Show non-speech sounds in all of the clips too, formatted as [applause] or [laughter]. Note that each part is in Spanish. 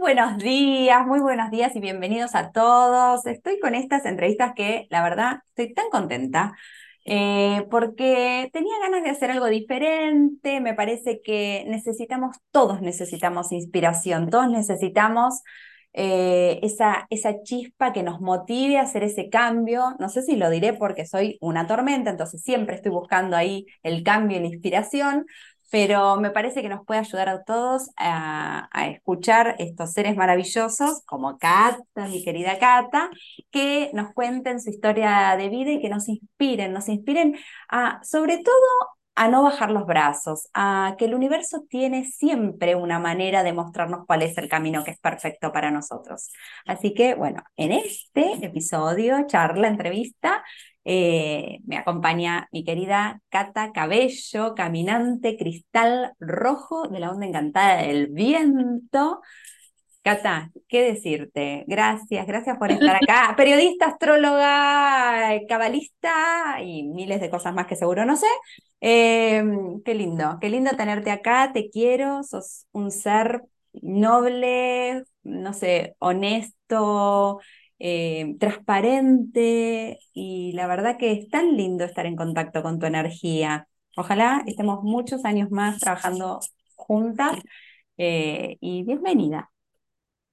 buenos días, muy buenos días y bienvenidos a todos. Estoy con estas entrevistas que la verdad estoy tan contenta eh, porque tenía ganas de hacer algo diferente. Me parece que necesitamos, todos necesitamos inspiración, todos necesitamos eh, esa, esa chispa que nos motive a hacer ese cambio. No sé si lo diré porque soy una tormenta, entonces siempre estoy buscando ahí el cambio y la inspiración, pero me parece que nos puede ayudar a todos a, escuchar estos seres maravillosos como Cata, mi querida Cata, que nos cuenten su historia de vida y que nos inspiren, nos inspiren a, sobre todo, a no bajar los brazos, a que el universo tiene siempre una manera de mostrarnos cuál es el camino que es perfecto para nosotros. Así que, bueno, en este episodio, charla, entrevista, eh, me acompaña mi querida Cata Cabello, caminante cristal rojo de la onda encantada del viento. Cata, ¿qué decirte? Gracias, gracias por estar acá. [laughs] Periodista, astróloga, cabalista y miles de cosas más que seguro no sé. Eh, qué lindo, qué lindo tenerte acá, te quiero, sos un ser noble, no sé, honesto, eh, transparente y la verdad que es tan lindo estar en contacto con tu energía. Ojalá estemos muchos años más trabajando juntas eh, y bienvenida.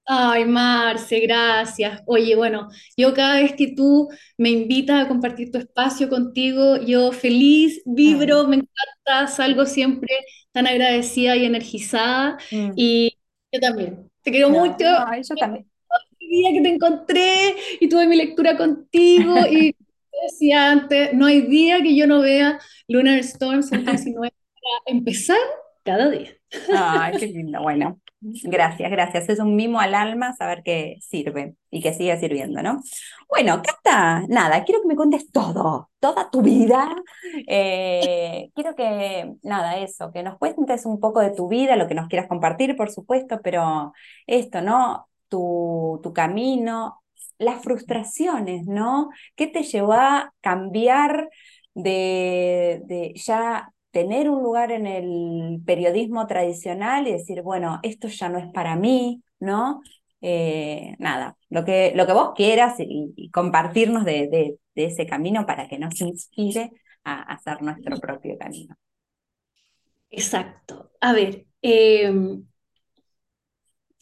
Ay, Marce, gracias. Oye, bueno, yo cada vez que tú me invitas a compartir tu espacio contigo, yo feliz, vibro, me encanta, salgo siempre tan agradecida y energizada. Mm. Y yo también, te quiero mucho. yo también día que te encontré y tuve mi lectura contigo [laughs] y decía antes, no hay día que yo no vea Lunar Storm 119 [laughs] para empezar cada día. Ay, qué [laughs] lindo. Bueno, gracias, gracias. Es un mimo al alma saber que sirve y que sigue sirviendo, ¿no? Bueno, Cata, nada, quiero que me cuentes todo, toda tu vida. Eh, quiero que, nada, eso, que nos cuentes un poco de tu vida, lo que nos quieras compartir, por supuesto, pero esto, ¿no? Tu, camino, las frustraciones, ¿no? ¿Qué te llevó a cambiar de, ya tener un lugar en el periodismo tradicional y decir, bueno, esto ya no es para mí, ¿no? Eh, nada, lo que, lo que vos quieras y, compartirnos de, ese camino para que nos inspire a, hacer nuestro propio camino. Exacto. A ver, em,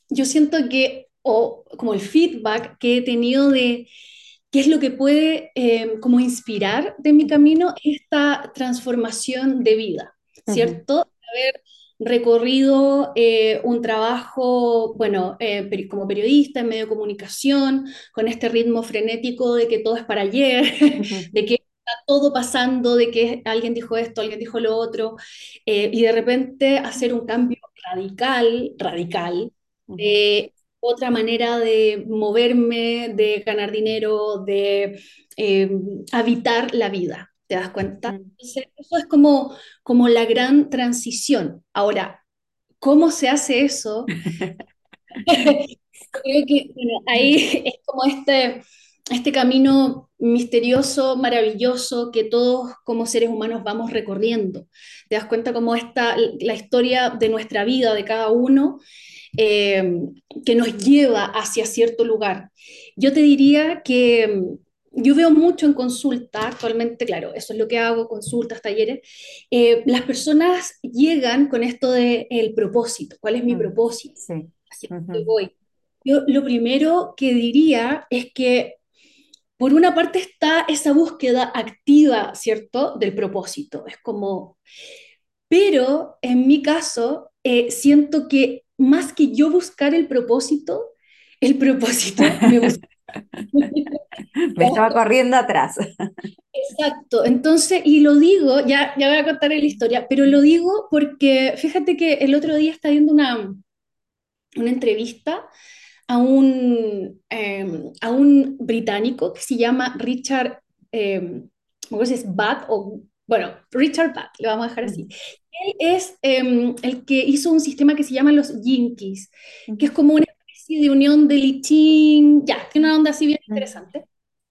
yo siento que o como el feedback que he tenido de qué es lo que puede em, como inspirar de mi camino esta transformación de vida, ¿cierto? Haber recorrido eh, un trabajo, bueno, eh, como periodista en medio de comunicación, con este ritmo frenético de que todo es para ayer, [laughs] de que está todo pasando, de que alguien dijo esto, alguien dijo lo otro, eh, y de repente hacer un cambio radical, radical, de otra manera de moverme, de ganar dinero, de eh, habitar la vida. ¿Te das cuenta? eso es como, como la gran transición. Ahora, ¿cómo se hace eso? [laughs] [laughs] Creo que ahí es como este, este camino misterioso, maravilloso que todos como seres humanos vamos recorriendo. Te das cuenta cómo está la historia de nuestra vida, de cada uno, eh, que nos lleva hacia cierto lugar. Yo te diría que mm, yo veo mucho en consulta, actualmente, claro, eso es lo que hago, consultas, talleres, eh, las personas llegan con esto del el propósito, ¿cuál es mi mm, propósito? Sí. voy. Yo lo primero que diría es que por una parte está esa búsqueda activa, ¿cierto?, del propósito. Es como, pero en mi caso, eh, siento que más que yo buscar el propósito, el propósito me busca. [laughs] me estaba corriendo atrás. Exacto, entonces, y lo digo, ya, ya voy a contar la historia, pero lo digo porque fíjate que el otro día estaba viendo una, una entrevista a un, em, a un británico que se llama Richard, eh, ¿cómo se Bat? O, bueno, Richard Bat, le vamos a dejar así. Él es em, el que hizo un sistema que se llama los Jinkies, que es como una especie de unión de lichín, ya, tiene una onda así bien interesante.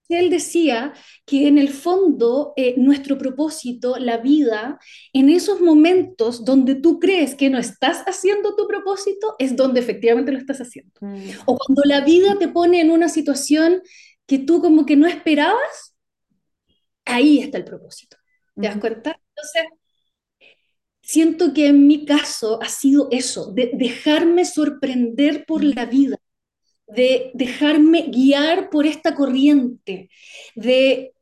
él decía que en el fondo eh, nuestro propósito, la vida, en esos momentos donde tú crees que no estás haciendo tu propósito, es donde efectivamente lo estás haciendo. Mm, O cuando la vida te pone en una situación que tú como que no esperabas, ahí está el propósito. ¿Te das cuenta? Entonces, siento que en mi caso ha sido eso, de dejarme sorprender por la vida de dejarme guiar por esta corriente, de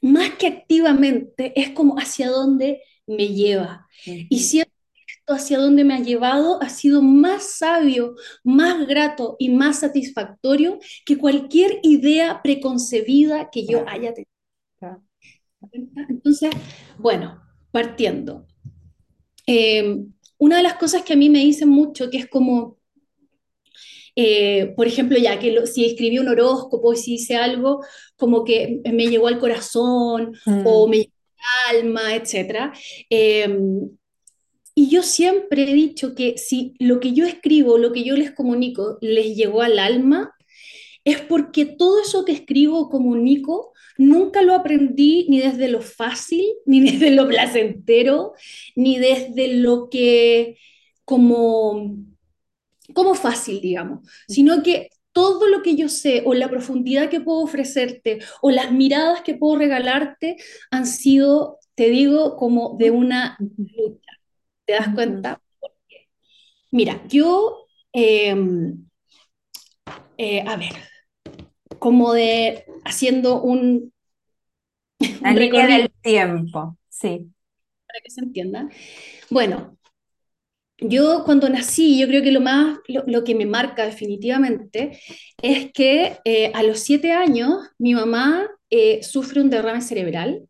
más que activamente, es como hacia dónde me lleva. Y siento que esto hacia dónde me ha llevado ha sido más sabio, más grato y más satisfactorio que cualquier idea preconcebida que yo haya tenido. Entonces, bueno, partiendo. Eh, una de las cosas que a mí me dicen mucho, que es como, eh, por ejemplo, ya que lo- si escribí un horóscopo, si hice algo, como que me llegó al corazón o Mm, me llegó al alma, etcétera. Eh, y yo siempre he dicho que si lo que yo escribo, lo que yo les comunico, les llegó al alma, es porque todo eso que escribo o comunico nunca lo aprendí ni desde lo fácil, [laughs] ni desde lo placentero, ni desde lo que como como fácil, digamos, sino que todo lo que yo sé o la profundidad que puedo ofrecerte o las miradas que puedo regalarte han sido, te digo, como de una lucha. ¿Te das cuenta? Mira, yo, eh, eh, a ver, como de haciendo un, La un línea recorrido del tiempo, sí. para que se entienda. Bueno, Yo cuando nací, yo creo que lo más, lo, lo que me marca definitivamente es que eh, a los siete años mi mamá eh, sufre un derrame cerebral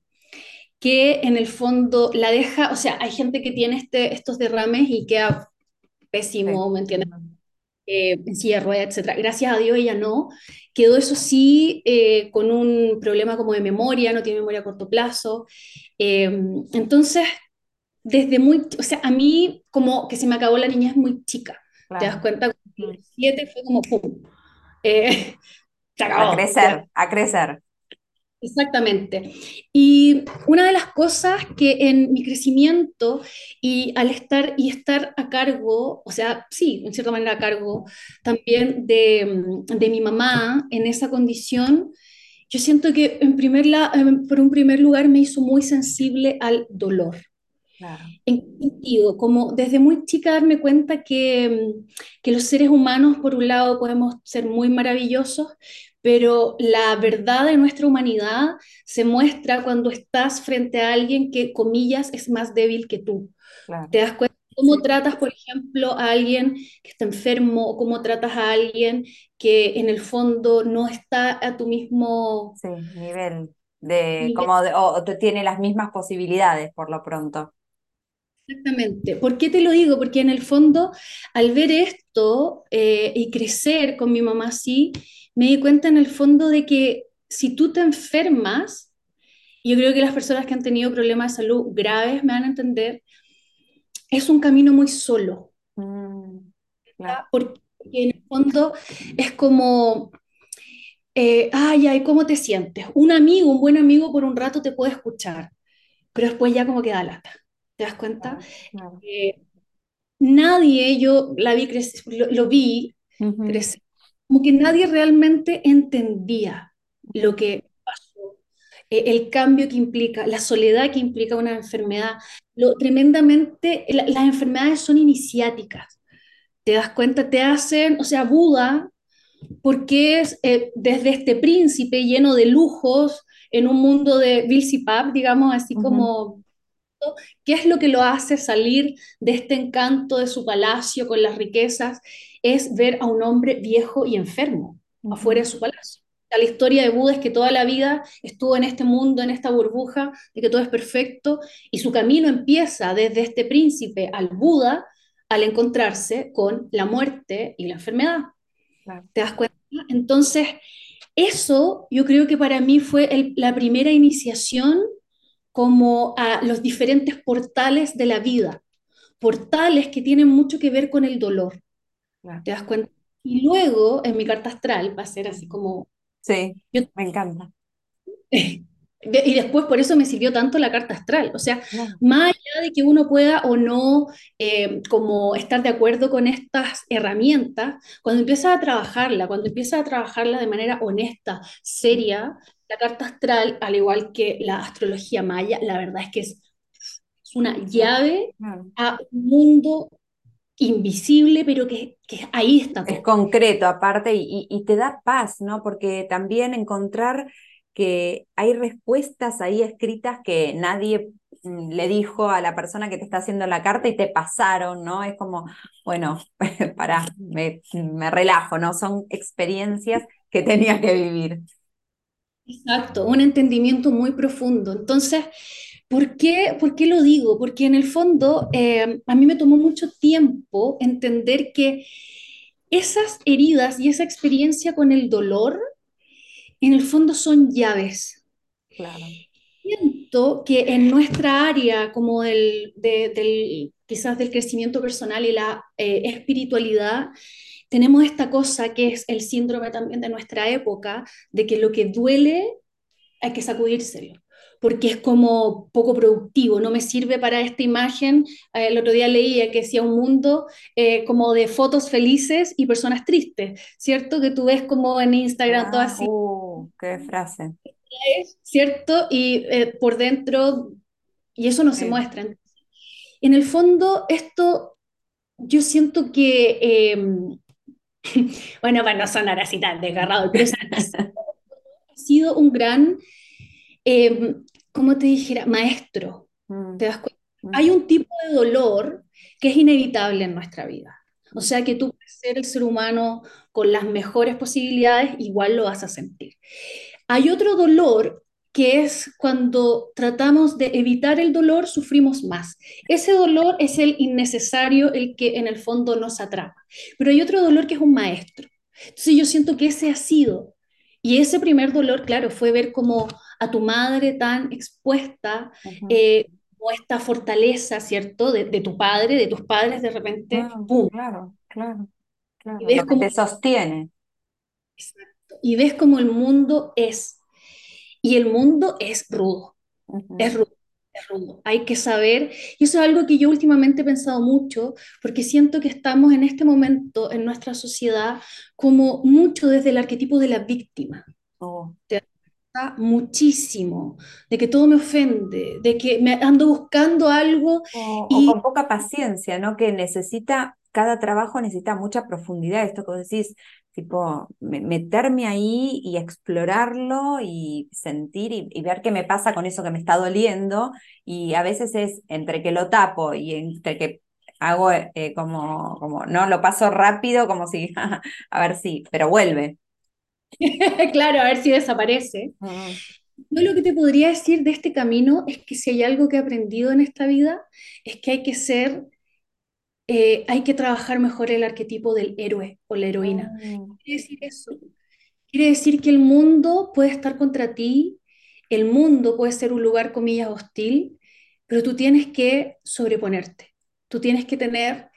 que en el fondo la deja, o sea, hay gente que tiene este, estos derrames y queda Sí. pésimo, ¿me entiendes? Eh, en silla de ruedas, etcétera. Gracias a Dios ella no. Quedó eso sí eh, con un problema como de memoria, no tiene memoria a corto plazo. Eh, entonces, desde muy, o sea, a mí como que se me acabó la niñez muy chica. ¿Te das Claro. cuenta? Los siete fue como pum, eh, [laughs] se A acabó. ¿te crecer, a crecer. Exactamente. Y una de las cosas que en mi crecimiento y al estar y estar a cargo, o sea, sí, en cierta manera a cargo también de, de mi mamá en esa condición, yo siento que en primer la, por un primer lugar me hizo muy sensible al dolor. Claro. ¿En qué sentido? Como desde muy chica darme cuenta que, que los seres humanos, por un lado, podemos ser muy maravillosos, pero la verdad de nuestra humanidad se muestra cuando estás frente a alguien que, comillas, es más débil que tú. ¿Te Claro. das cuenta? ¿Cómo tratas, por ejemplo, a alguien que está enfermo o cómo tratas a alguien que en el fondo no está a tu mismo sí, nivel de, nivel? como de- o, o te tiene las mismas posibilidades por lo pronto. Exactamente. ¿Por qué te lo digo? Porque en el fondo, al ver esto eh, y crecer con mi mamá así, me di cuenta en el fondo de que si tú te enfermas, yo creo que las personas que han tenido problemas de salud graves me van a entender, es un camino muy solo, Mm, porque en el fondo es como, eh, ay, ay, ¿cómo te sientes? Un amigo, un buen amigo por un rato te puede escuchar, pero después ya como que da lata. ¿Te das cuenta? Claro. claro. Eh, nadie, yo la vi crecer, lo, lo vi Ujú, crecer, como que nadie realmente entendía lo que pasó, eh, el cambio que implica, la soledad que implica una enfermedad, lo tremendamente, la- las enfermedades son iniciáticas, te das cuenta, te hacen, o sea, Buda, porque es eh, desde este príncipe lleno de lujos, en un mundo de Vilsipap, digamos, así como ¿Qué es lo que lo hace salir de este encanto de su palacio con las riquezas? Es ver a un hombre viejo y enfermo afuera de su palacio. La historia de Buda es que toda la vida estuvo en este mundo, en esta burbuja, de que todo es perfecto, y su camino empieza desde este príncipe al Buda al encontrarse con la muerte y la enfermedad. claro. ¿Te das cuenta? Entonces, eso yo creo que para mí fue el- la primera iniciación como a los diferentes portales de la vida, portales que tienen mucho que ver con el dolor, claro. ¿te das cuenta? Y luego, en mi carta astral, va a ser así como, Sí, yo me encanta. [laughs] Y después por eso me sirvió tanto la carta astral. O sea, más allá de que uno pueda o no eh, como estar de acuerdo con estas herramientas, cuando empiezas a trabajarla, cuando empiezas a trabajarla de manera honesta, seria, la carta astral, al igual que la astrología maya, la verdad es que es, es una llave a un mundo invisible, pero que, que ahí está Es concreto aparte y, y- te da paz, ¿no? Porque también encontrar que hay respuestas ahí escritas que nadie mm, le dijo a la persona que te está haciendo la carta y te pasaron, ¿no? Es como, bueno, [laughs] pará, me, me relajo, ¿no? Son experiencias que tenía que vivir. Exacto, un entendimiento muy profundo. Entonces, ¿por qué, por qué lo digo? Porque en el fondo eh, a mí me tomó mucho tiempo entender que esas heridas y esa experiencia con el dolor, en el fondo son llaves. Claro. Siento que en nuestra área, como del, de- del- quizás del crecimiento personal y la eh, espiritualidad, tenemos esta cosa que es el síndrome también de nuestra época, de que lo que duele hay que sacudírselo, porque es como poco productivo, no me sirve para esta imagen. Eh, El otro día leía que decía un mundo eh, como de fotos felices y personas tristes, ¿cierto? Que tú ves como en Instagram todo Ah, así, uh, qué frase. ¿cierto? Y eh, por dentro, y eso no se Sí. muestra. En el fondo, esto yo siento que, eh, [laughs] bueno, para no sonar así tan desgarrado, pero [laughs] ha sido un gran, eh, ¿cómo te dijera? Maestro. Mm, ¿Te das cuenta? mm, Hay un tipo de dolor que es inevitable en nuestra vida. O sea que tú puedes ser el ser humano con las mejores posibilidades, igual lo vas a sentir. Hay otro dolor que es cuando tratamos de evitar el dolor, sufrimos más. Ese dolor es el innecesario, el que en el fondo nos atrapa. Pero hay otro dolor que es un maestro. Entonces yo siento que ese ha sido. Y ese primer dolor, claro, fue ver como a tu madre tan expuesta, eh, como esta fortaleza, ¿cierto? De, de tu padre, de tus padres, de repente, Ah, ¡pum! claro, claro, Y claro. ves como, te sostiene. y ves como el mundo es. Y el mundo es rudo. Es rudo, es rudo. Hay que saber, y eso es algo que yo últimamente he pensado mucho, porque siento que estamos en este momento en nuestra sociedad como mucho desde el arquetipo de la víctima. Oh, Muchísimo, de que todo me ofende, de que me ando buscando algo O, o y con poca paciencia, ¿no? Que necesita, cada trabajo necesita mucha profundidad, esto que vos decís, tipo, me- meterme ahí y explorarlo y sentir y, y ver qué me pasa con eso que me está doliendo. Y a veces es entre que lo tapo y entre que hago eh, como, como, no, lo paso rápido, como si, [laughs] a ver si, pero vuelve. [laughs] claro, a ver si desaparece. Mm, Yo lo que te podría decir de este camino es que si hay algo que he aprendido en esta vida, es que hay que ser, eh, hay que trabajar mejor el arquetipo del héroe o la heroína. mm, Quiere decir eso. Quiere decir que el mundo puede estar contra ti, el mundo puede ser un lugar, comillas, hostil, pero tú tienes que sobreponerte. Tú tienes que tener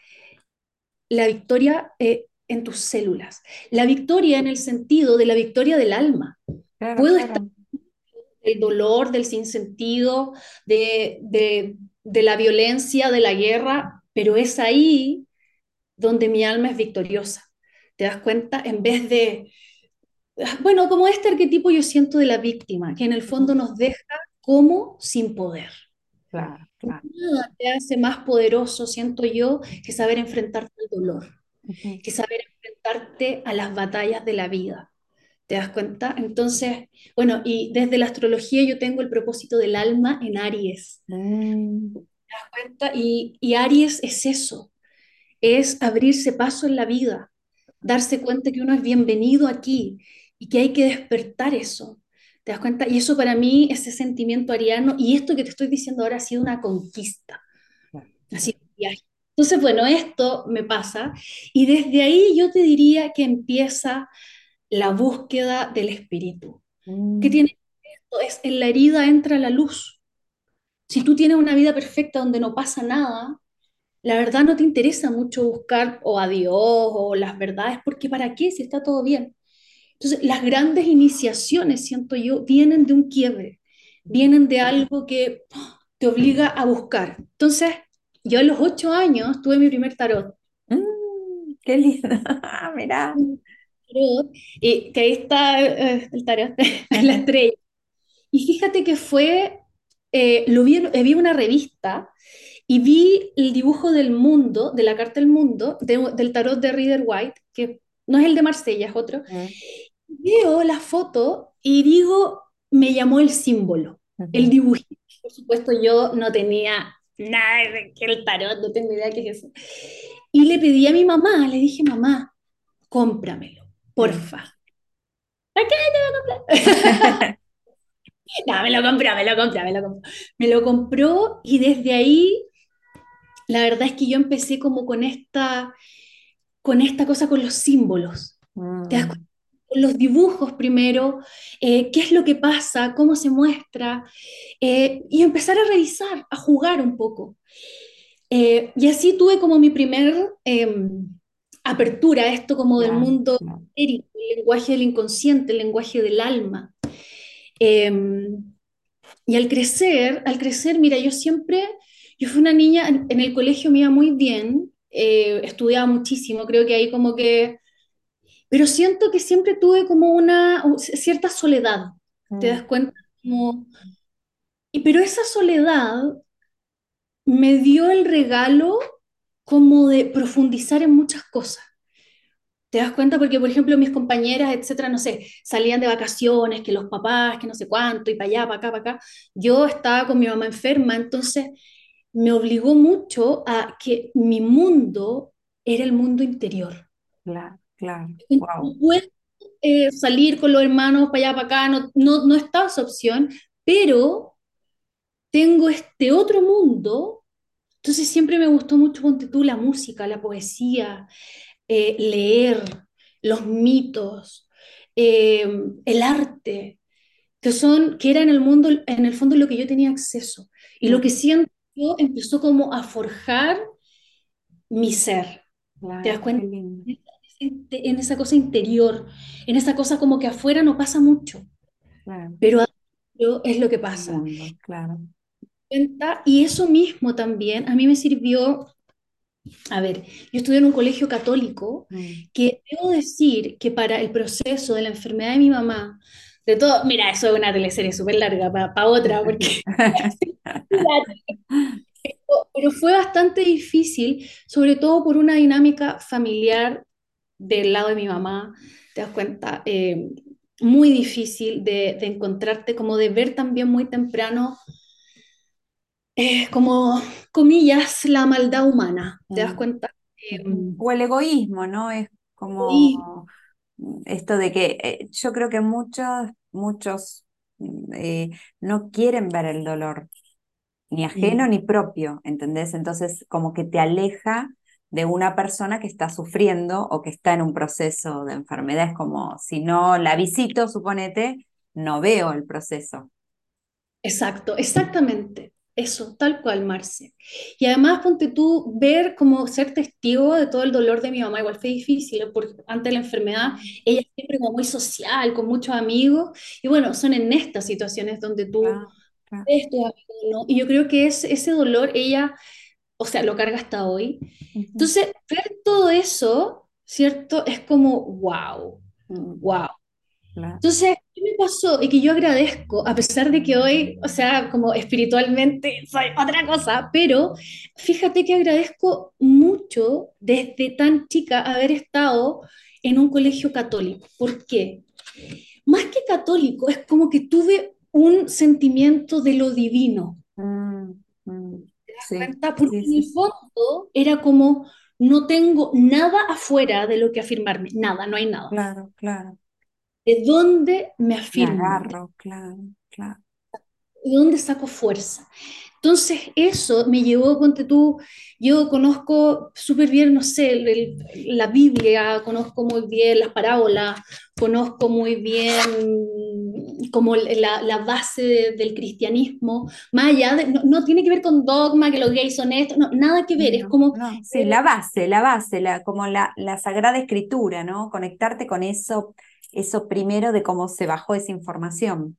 la victoria eh, en tus células. La victoria en el sentido de la victoria del alma. claro, Puedo estar claro. del dolor, del sinsentido, de, de, de la violencia, de la guerra, pero es ahí donde mi alma es victoriosa. ¿Te das cuenta? En vez de, bueno, como este arquetipo yo siento de la víctima, que en el fondo nos deja como sin poder. Claro, claro. Nada te hace más poderoso, siento yo, que saber enfrentarte al dolor, Que saber enfrentarte a las batallas de la vida. ¿Te das cuenta? Entonces, bueno, y desde la astrología yo tengo el propósito del alma en Aries. Mm, cuenta? Y, y Aries es eso, es abrirse paso en la vida, darse cuenta que uno es bienvenido aquí y que hay que despertar eso. ¿Te das cuenta? Y eso para mí, ese sentimiento ariano, y esto que te estoy diciendo ahora ha sido una conquista, ha sido un viaje. Entonces, bueno, esto me pasa, y desde ahí yo te diría que empieza la búsqueda del espíritu. ¿Qué Mm, tiene esto? Es en la herida entra la luz. Si tú tienes una vida perfecta donde no pasa nada, la verdad no te interesa mucho buscar o a Dios o las verdades, porque ¿para qué si está todo bien? Entonces, las grandes iniciaciones, siento yo, vienen de un quiebre, vienen de algo que te obliga a buscar. Entonces, yo a los ocho años tuve mi primer tarot. Mm, qué lindo, [laughs] mirá. Y que ahí está eh, el tarot, [laughs] la estrella. Y fíjate que fue, eh, lo vi, eh, vi una revista y vi el dibujo del mundo, de la carta del mundo, del tarot de Reader White, que no es el de Marsella, es otro. Mm. Veo la foto y digo, me llamó el símbolo, el dibujo. Por supuesto, yo no tenía nada que el tarot, no tengo idea qué es eso. Y le pedí a mi mamá, le dije, mamá, cómpramelo, porfa. ¿A qué te voy a comprar? [laughs] no, me lo compró, me lo compró, me lo compró. Me lo compró y desde ahí, la verdad es que yo empecé como con esta, con esta cosa, con los símbolos. ¿Te das mm. cuenta? Los dibujos primero, eh, qué es lo que pasa, cómo se muestra, eh, y empezar a revisar, a jugar un poco. Eh, y así tuve como mi primer em, apertura a esto como del mundo el lenguaje del inconsciente, el lenguaje del alma. Em, y al crecer, al crecer, mira, yo siempre, yo fui una niña, en, el colegio me iba muy bien, estudiaba muchísimo, creo que ahí como que pero siento que siempre tuve como una cierta soledad, ¿te das mm. cuenta? y, pero esa soledad me dio el regalo como de profundizar en muchas cosas. ¿Te das cuenta? Porque, por ejemplo, mis compañeras, etcétera, no sé, salían de vacaciones, que los papás, que no sé cuánto, y para allá, para acá, para acá. Yo estaba con mi mamá enferma, entonces me obligó mucho a que mi mundo era el mundo interior. Claro. Claro. Wow. Eh, salir con los hermanos para allá, para acá, no, no, no está esa opción, pero tengo este otro mundo. Entonces siempre me gustó mucho, ponte tú, la música, la poesía, eh, leer, los mitos, eh, el arte, que son, que era en el mundo, en el fondo lo que yo tenía acceso. Y lo que siento empezó como a forjar mi ser. ¿Te das cuenta? En esa cosa interior, en esa cosa como que afuera no pasa mucho, pero adentro es lo que pasa. claro. Y eso mismo también a mí me sirvió, a ver, yo estudié en un colegio católico, mm. que debo decir que para el proceso de la enfermedad de mi mamá, de todo, mira, eso es una teleserie súper larga para otra, porque... [laughs] [laughs] pero fue bastante difícil, sobre todo por una dinámica familiar del lado de mi mamá, te das cuenta, eh, muy difícil de, encontrarte, como de ver también muy temprano, eh, como, comillas, la maldad humana, ¿te das mm. cuenta? Mm. o el egoísmo, ¿no? Es como esto de que eh, yo creo que muchos, muchos no quieren ver el dolor, ni ajeno ni propio, ¿entendés? Entonces como que te aleja de una persona que está sufriendo o que está en un proceso de enfermedad. Es como, si no la visito, suponete, no veo el proceso. Exacto, exactamente. Eso, tal cual, Marce. Y además, ponte tú, ver como ser testigo de todo el dolor de mi mamá, igual fue difícil, porque antes de la enfermedad, ella siempre como muy social, con muchos amigos, y bueno, son en estas situaciones donde tú Y yo creo que es, ese dolor, ella o sea, lo carga hasta hoy. Entonces, ver todo eso, ¿cierto? Es como, wow, wow. Entonces, ¿qué me pasó? Y que yo agradezco, a pesar de que hoy, o sea, como espiritualmente [laughs] soy otra cosa, pero fíjate que agradezco mucho desde tan chica haber estado en un colegio católico. ¿Por qué? Más que católico, es como que tuve un sentimiento de lo divino. Mm, mm. Porque en el fondo era como, no tengo nada afuera de lo que afirmarme, nada, no hay nada. Claro, claro. ¿De dónde me afirmo? Me agarro, claro, claro. ¿De dónde saco fuerza? Entonces, eso me llevó, ponte tú, yo conozco súper bien, no sé, la Biblia, conozco muy bien las parábolas, conozco muy bien como la, base del cristianismo, más allá de, no, tiene que ver con dogma, que los gays son esto, no, nada que ver, es como... sí, la base, la base, la, como la, la sagrada escritura, ¿no? Conectarte con eso eso primero de cómo se bajó esa información.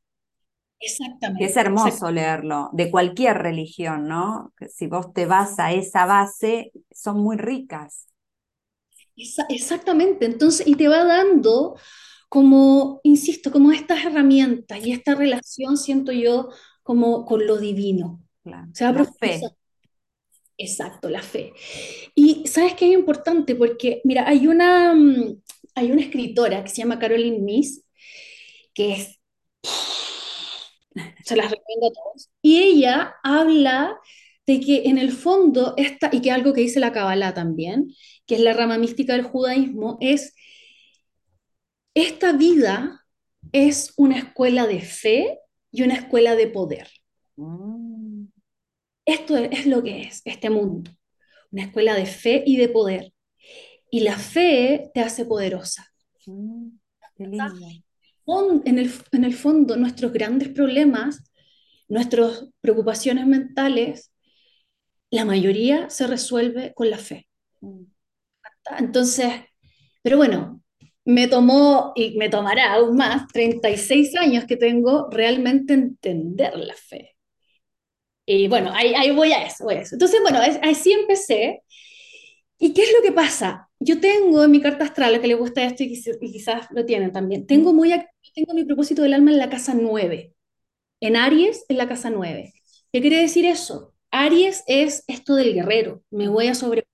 Exactamente. es hermoso leerlo, de cualquier religión, ¿no? Si vos te vas a esa base, son muy ricas. exactamente, entonces, y te va dando como, insisto, como estas herramientas y esta relación, siento yo, como con lo divino. Claro. O sea, la fe. Exacto, la fe. Y sabes que es importante porque, mira, hay una, mm, hay una escritora que se llama Caroline Miss, que es, [laughs] se las recomiendo a todos, y ella habla de que en el fondo, esta, y que algo que dice la Kabbalah también, que es la rama mística del judaísmo, es esta vida es una escuela de fe y una escuela de poder. Mm. Esto es lo que es este mundo, una escuela de fe y de poder. Y la fe te hace poderosa. Mm, en, el, en el fondo, nuestros grandes problemas, nuestras preocupaciones mentales, la mayoría se resuelve con la fe. Mm. Entonces, pero bueno, me tomó y me tomará aún más 36 años que tengo realmente entender la fe. Y bueno, ahí, ahí voy, a eso, voy a eso. Entonces, bueno, así empecé. ¿Y qué es lo que pasa? Yo tengo en mi carta astral, que le gusta esto y, quizás lo tienen también, tengo, muy, tengo mi propósito del alma en la casa 9, en Aries, en la casa 9. ¿Qué quiere decir eso? Aries es esto del guerrero, me voy a sobreponer.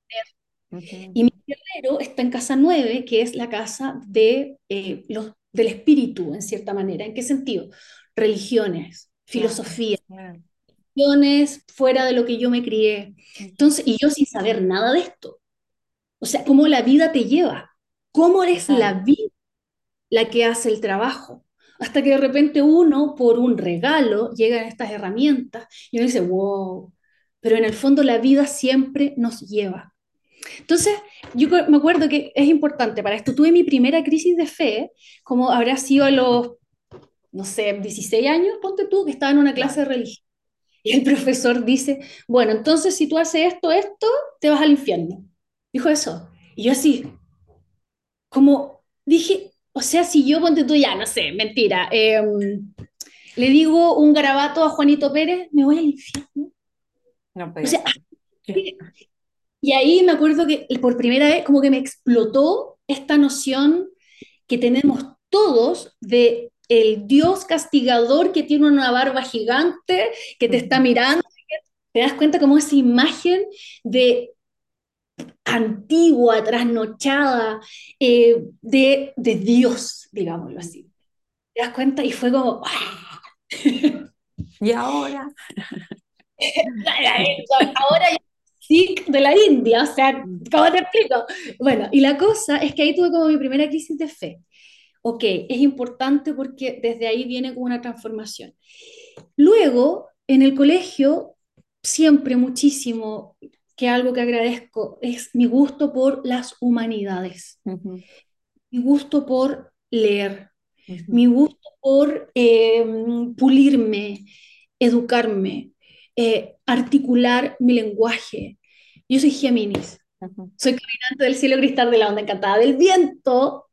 Y mi guerrero está en casa 9, que es la casa de, eh, los, del espíritu, en cierta manera. ¿En qué sentido? Religiones, filosofía, fuera de lo que yo me crié. Entonces, y yo sin saber nada de esto. O sea, cómo la vida te lleva, cómo es la vida la que hace el trabajo. Hasta que de repente uno, por un regalo, llega a estas herramientas y uno dice, wow, pero en el fondo la vida siempre nos lleva. Entonces, yo me acuerdo que es importante para esto. Tuve mi primera crisis de fe, como habrá sido a los, no sé, 16 años, ponte tú, que estaba en una clase de religión. Y el profesor dice, bueno, entonces si tú haces esto, esto, te vas al infierno. Dijo eso. Y yo así, como dije, o sea, si yo ponte tú ya, no sé, mentira, em, le digo un garabato a Juanito Pérez, me voy al infierno. No, pero... o sea, y ahí me acuerdo que por primera vez como que me explotó esta noción que tenemos todos de el Dios castigador que tiene una barba gigante, que te está mirando, te das cuenta como esa imagen de antigua, trasnochada, eh, de, de, Dios, digámoslo así. Te das cuenta y fue como... ¡ah! [laughs] y ahora... [laughs] ahora sí de la India, o sea, ¿cómo te explico? Bueno, y la cosa es que ahí tuve como mi primera crisis de fe ok, es importante porque desde ahí viene como una transformación. Luego, en el colegio, siempre muchísimo, que algo que agradezco, es mi gusto por las humanidades, mi gusto por leer, mi gusto por eh, pulirme, educarme, eh, articular mi lenguaje. Yo soy Géminis, soy caminante del cielo cristal de la onda encantada del viento,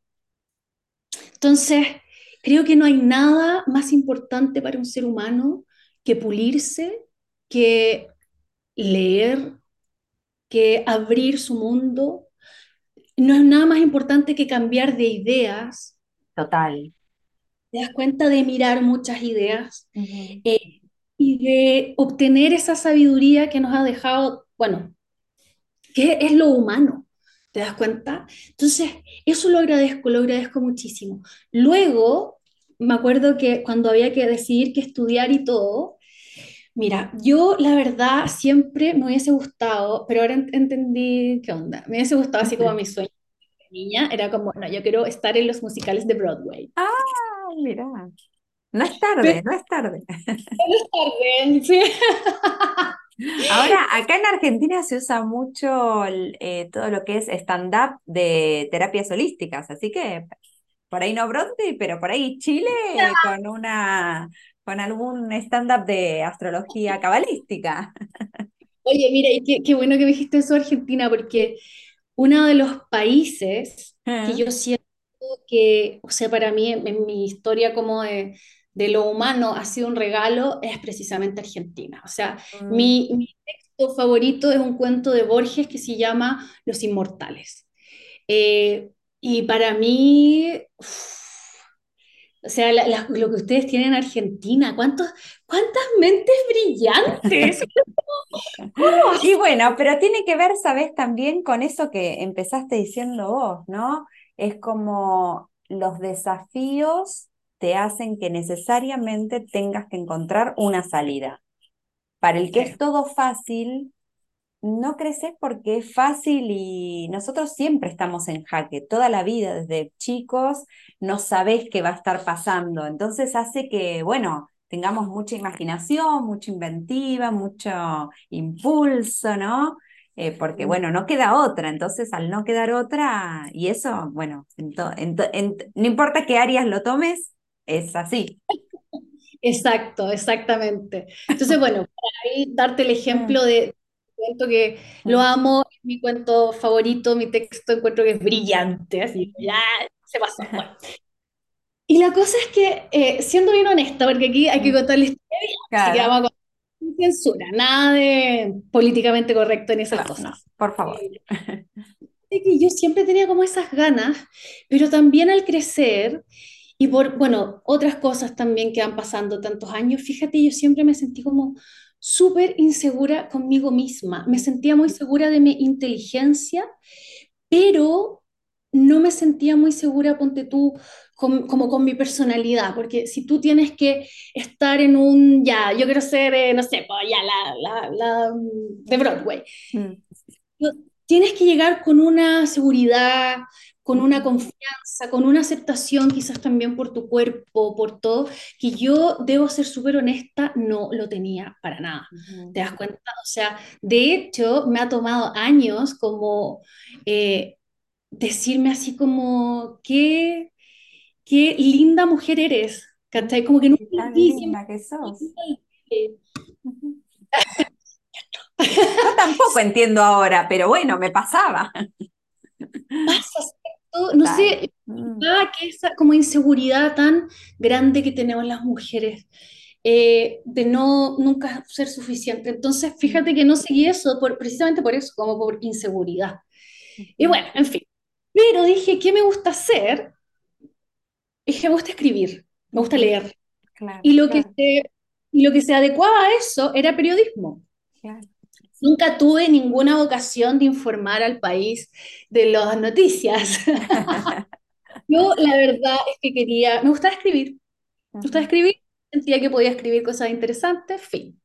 entonces, creo que no hay nada más importante para un ser humano que pulirse, que leer, que abrir su mundo. No es nada más importante que cambiar de ideas. Total. Te das cuenta de mirar muchas ideas eh, y de obtener esa sabiduría que nos ha dejado, bueno, que es lo humano. ¿Te das cuenta? Entonces, eso lo agradezco, lo agradezco muchísimo. Luego, me acuerdo que cuando había que decidir qué estudiar y todo, mira, yo la verdad siempre me hubiese gustado, pero ahora entendí qué onda, me hubiese gustado así como mi sueño de niña, era como, no, yo quiero estar en los musicales de Broadway. Ah, mira. No es tarde, no es tarde. [laughs] No es tarde, sí. [laughs] Ahora, acá en Argentina se usa mucho eh, todo lo que es stand-up de terapias holísticas, así que por ahí no Broadway, pero por ahí Chile [laughs] con una con algún stand-up de astrología cabalística. Oye, mira, y qué, bueno que me dijiste eso Argentina, porque uno de los países que ah. yo siento que, o sea, para mí, en, en mi historia como de, de lo humano ha sido un regalo, es precisamente Argentina. O sea, Mm, mi, mi texto favorito es un cuento de Borges que se llama Los Inmortales. Eh, y para mí, uf, o sea, la- la- lo que ustedes tienen en Argentina, ¿cuántos, cuántas mentes brillantes? [laughs] ¿Cómo Y bueno, pero tiene que ver, sabes, también con eso que empezaste diciendo vos, ¿no? Es como los desafíos te hacen que necesariamente tengas que encontrar una salida. Para el que es todo fácil, no creces porque es fácil y nosotros siempre estamos en jaque, toda la vida, desde chicos, no sabés qué va a estar pasando. Entonces hace que, bueno, tengamos mucha imaginación, mucha inventiva, mucho impulso, ¿no? Eh, porque, bueno, no queda otra. Entonces, al no quedar otra, y eso, bueno, no importa qué áreas lo tomes, es así. [laughs] Exacto, exactamente. Entonces, [laughs] bueno, para ahí darte el Mm, ejemplo de cuento que lo amo, es mi cuento favorito, mi texto encuentro que es brillante, así, ya se pasó. Bueno, y la cosa es que, eh, siendo bien honesta, porque aquí hay que contar la historia bien, así que vamos Claro, a contar sin censura, nada de políticamente correcto en esas claro, no, cosas. por favor. Eh, que yo siempre tenía como esas ganas, pero también al crecer y por, bueno, otras cosas también que van pasando tantos años, fíjate, yo siempre me sentí como súper insegura conmigo misma, me sentía muy segura de mi inteligencia, pero no me sentía muy segura, ponte tú, con- como con mi personalidad, porque si tú tienes que estar en un, ya, yo quiero ser, eh, no sé, pues ya, la, la, la, mm, de Broadway, Mm, Tienes que llegar con una seguridad, con una confianza, con una aceptación quizás también por tu cuerpo, por todo, que yo debo ser súper honesta, no lo tenía para nada. ¿Te das cuenta? O sea, de hecho, me ha tomado años como eh, decirme así como, qué, qué linda mujer eres, ¿cachai? Como que nunca tan linda que sos. [laughs] Yo tampoco entiendo ahora, pero bueno, me pasaba. pasa, No sé, Mm, Ah, que esa como inseguridad tan grande que tenemos las mujeres, eh, de no nunca ser suficiente. Entonces, mm, fíjate que no seguí eso por, precisamente por eso, como por inseguridad. Y bueno, en fin. Pero dije, ¿qué me gusta hacer? Dije, me gusta escribir, me gusta leer. Y Claro, lo que se, y lo que se adecuaba a eso era periodismo. claro. Nunca tuve ninguna vocación de informar al país de las noticias. [laughs] [laughs] Yo, la verdad es que quería, me gustaba escribir. Me gustaba escribir, sentía que podía escribir cosas interesantes, fin.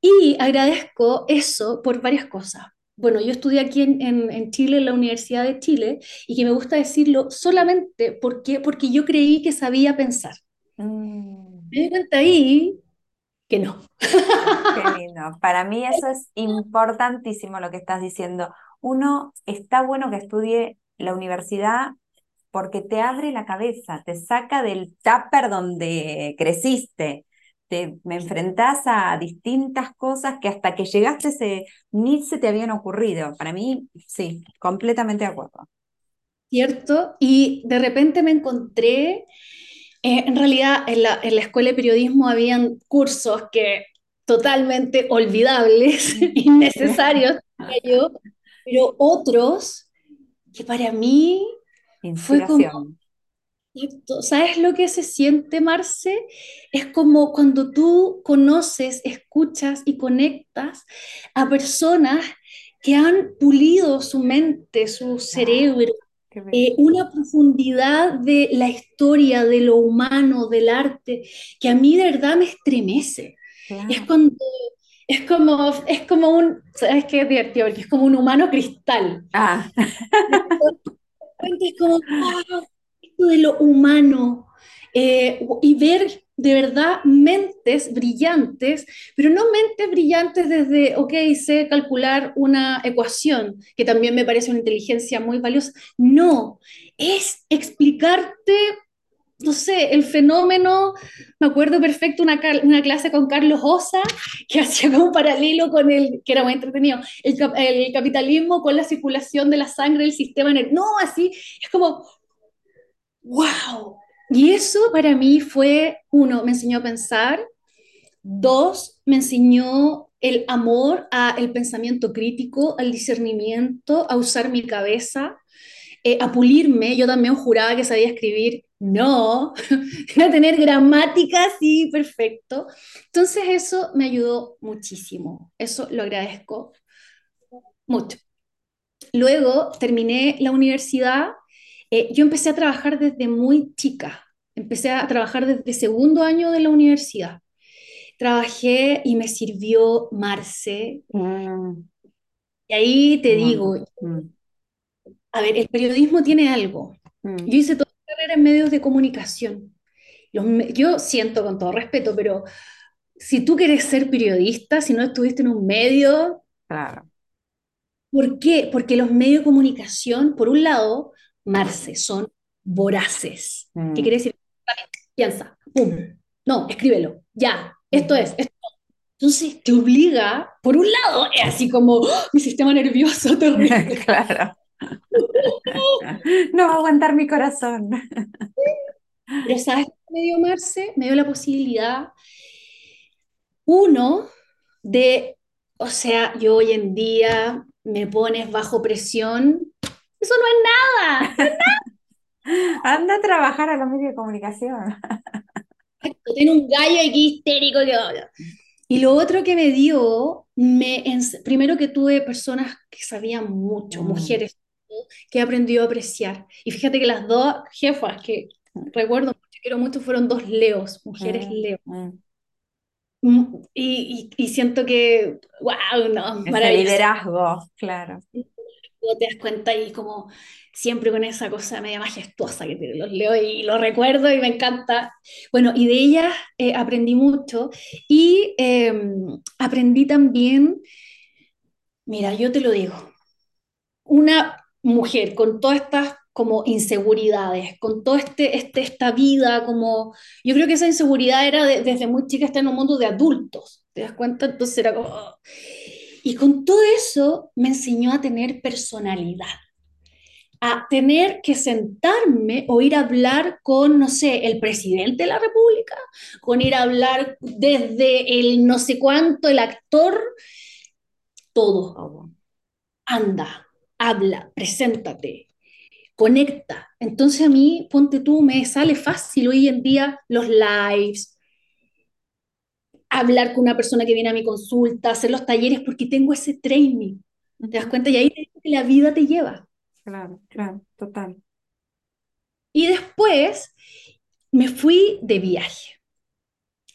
Y agradezco eso por varias cosas. Bueno, yo estudié aquí en, en- en Chile, en la Universidad de Chile, y que me gusta decirlo solamente porque, porque yo creí que sabía pensar. Mm. Me di cuenta ahí que no. Qué lindo. Para mí eso es importantísimo lo que estás diciendo. Uno está bueno que estudie la universidad porque te abre la cabeza, te saca del tupper donde creciste. Te me enfrentás a distintas cosas que hasta que llegaste se, ni se te habían ocurrido. Para mí, sí, completamente de acuerdo. ¿Cierto? Y de repente me encontré, eh, en realidad en la, en la escuela de periodismo habían cursos que totalmente olvidables, [laughs] [laughs] innecesarios, yo, pero otros que para mí fue como. ¿sabes lo que se siente, Marce? Es como cuando tú conoces, escuchas y conectas a personas que han pulido su mente, su cerebro. Eh, una profundidad de la historia, de lo humano, del arte, que a mí de verdad me estremece. Es cuando, es como, es como un, ¿sabes qué es divertido? Porque es como un humano cristal. Ah, repente [laughs] es como, wow, esto de lo humano, eh, y ver de verdad mentes brillantes, pero no mentes brillantes desde, ok, sé calcular una ecuación, que también me parece una inteligencia muy valiosa. No, es explicarte, no sé, el fenómeno, me acuerdo perfecto una, una clase con Carlos Osa, que [laughs] hacía como un paralelo con el, que era muy entretenido, el, cap- el capitalismo con la circulación de la sangre, el sistema, no, así, es como, ¡Wow! Y eso para mí fue, uno, me enseñó a pensar, dos, me enseñó el amor al pensamiento crítico, al discernimiento, a usar mi cabeza, eh, a pulirme. Yo también juraba que sabía escribir. No, [laughs] a tener gramática así perfecto. Entonces eso me ayudó muchísimo. Eso lo agradezco mucho. Luego terminé la universidad. Eh, yo empecé a trabajar desde muy chica. Empecé a trabajar desde segundo año de la universidad. Trabajé y me sirvió Marce. Mm, Y ahí te mm, digo, mm, a ver, el periodismo tiene algo. mm. Yo hice toda mi carrera en medios de comunicación. Los yo siento con todo respeto, pero si tú quieres ser periodista, si no estuviste en un medio, Claro. ¿por qué? Porque los medios de comunicación, por un lado, Marce, son voraces. ¿Qué Mm, quiere decir? Piensa, pum, no, escríbelo, ya, esto es, esto. Entonces te obliga, por un lado, es así como ¡oh! mi sistema nervioso terrible. [laughs] Claro. No va a aguantar mi corazón. Pero ¿sabes qué me dio Marce? Me dio la posibilidad, uno, de, o sea, yo hoy en día me pones bajo presión, eso no es nada. [laughs] Anda a trabajar a los medios de comunicación. Tiene un gallo aquí histérico que... Y lo otro que me dio, me primero que tuve personas que sabían mucho, Mm, mujeres, que he aprendido a apreciar. Y fíjate que las dos jefas que recuerdo mucho, quiero mucho, fueron dos Leos, mujeres mm, Leo. mm. Mm, Y, y, y siento que, wow, no, Ese maravilloso. liderazgo, claro. Te das cuenta y como siempre con esa cosa media majestuosa que los leo y lo recuerdo y me encanta. Bueno, y de ellas eh, aprendí mucho y eh, aprendí también, mira, yo te lo digo, una mujer con todas estas como inseguridades, con toda este, este, esta vida, como yo creo que esa inseguridad era de- desde muy chica, está en un mundo de adultos, ¿te das cuenta? Entonces era como... oh. Y con todo eso me enseñó a tener personalidad a tener que sentarme o ir a hablar con, no sé, el presidente de la República, con ir a hablar desde el no sé cuánto, el actor, todo. Anda, habla, preséntate, conecta. Entonces a mí, ponte tú, me sale fácil hoy en día los lives, hablar con una persona que viene a mi consulta, hacer los talleres, porque tengo ese training. ¿Te das cuenta? Y ahí te la vida te lleva. Claro, claro, total. Y después me fui de viaje.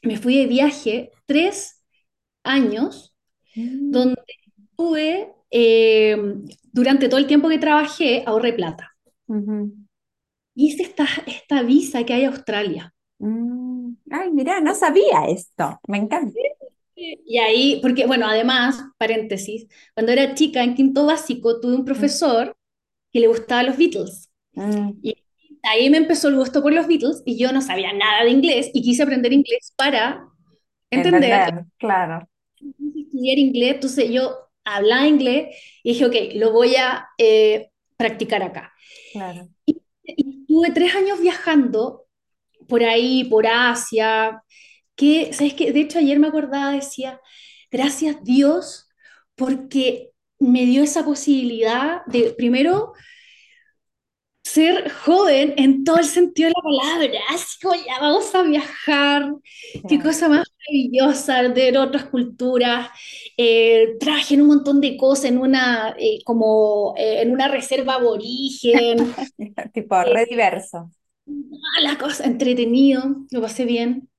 Me fui de viaje tres años, Mm, donde tuve, eh, durante todo el tiempo que trabajé, ahorré plata. ujú. Hice esta, esta visa que hay a Australia. Mm. Ay, mira, no sabía esto. Me encanta. Y ahí, porque bueno, además, paréntesis, cuando era chica en quinto básico tuve un profesor que le gustaban los Beatles. mm. Y ahí me empezó el gusto por los Beatles y yo no sabía nada de inglés y quise aprender inglés para entender, Entender, claro. estudiar inglés. Entonces yo hablaba inglés y dije, ok, lo voy a eh, practicar acá. Claro. Y, y tuve tres años viajando por ahí, por Asia, que, ¿sabes qué? De hecho, ayer me acordaba, decía, gracias Dios, porque me dio esa posibilidad de, primero, ser joven en todo el sentido de la palabra, así como ya vamos a viajar, qué cosa más maravillosa, ver otras culturas, eh, trabajé en un montón de cosas, en una, eh, como, eh, en una reserva aborigen, [laughs] Tipo, eh, re diverso. Ah, la cosa, entretenido, lo pasé bien,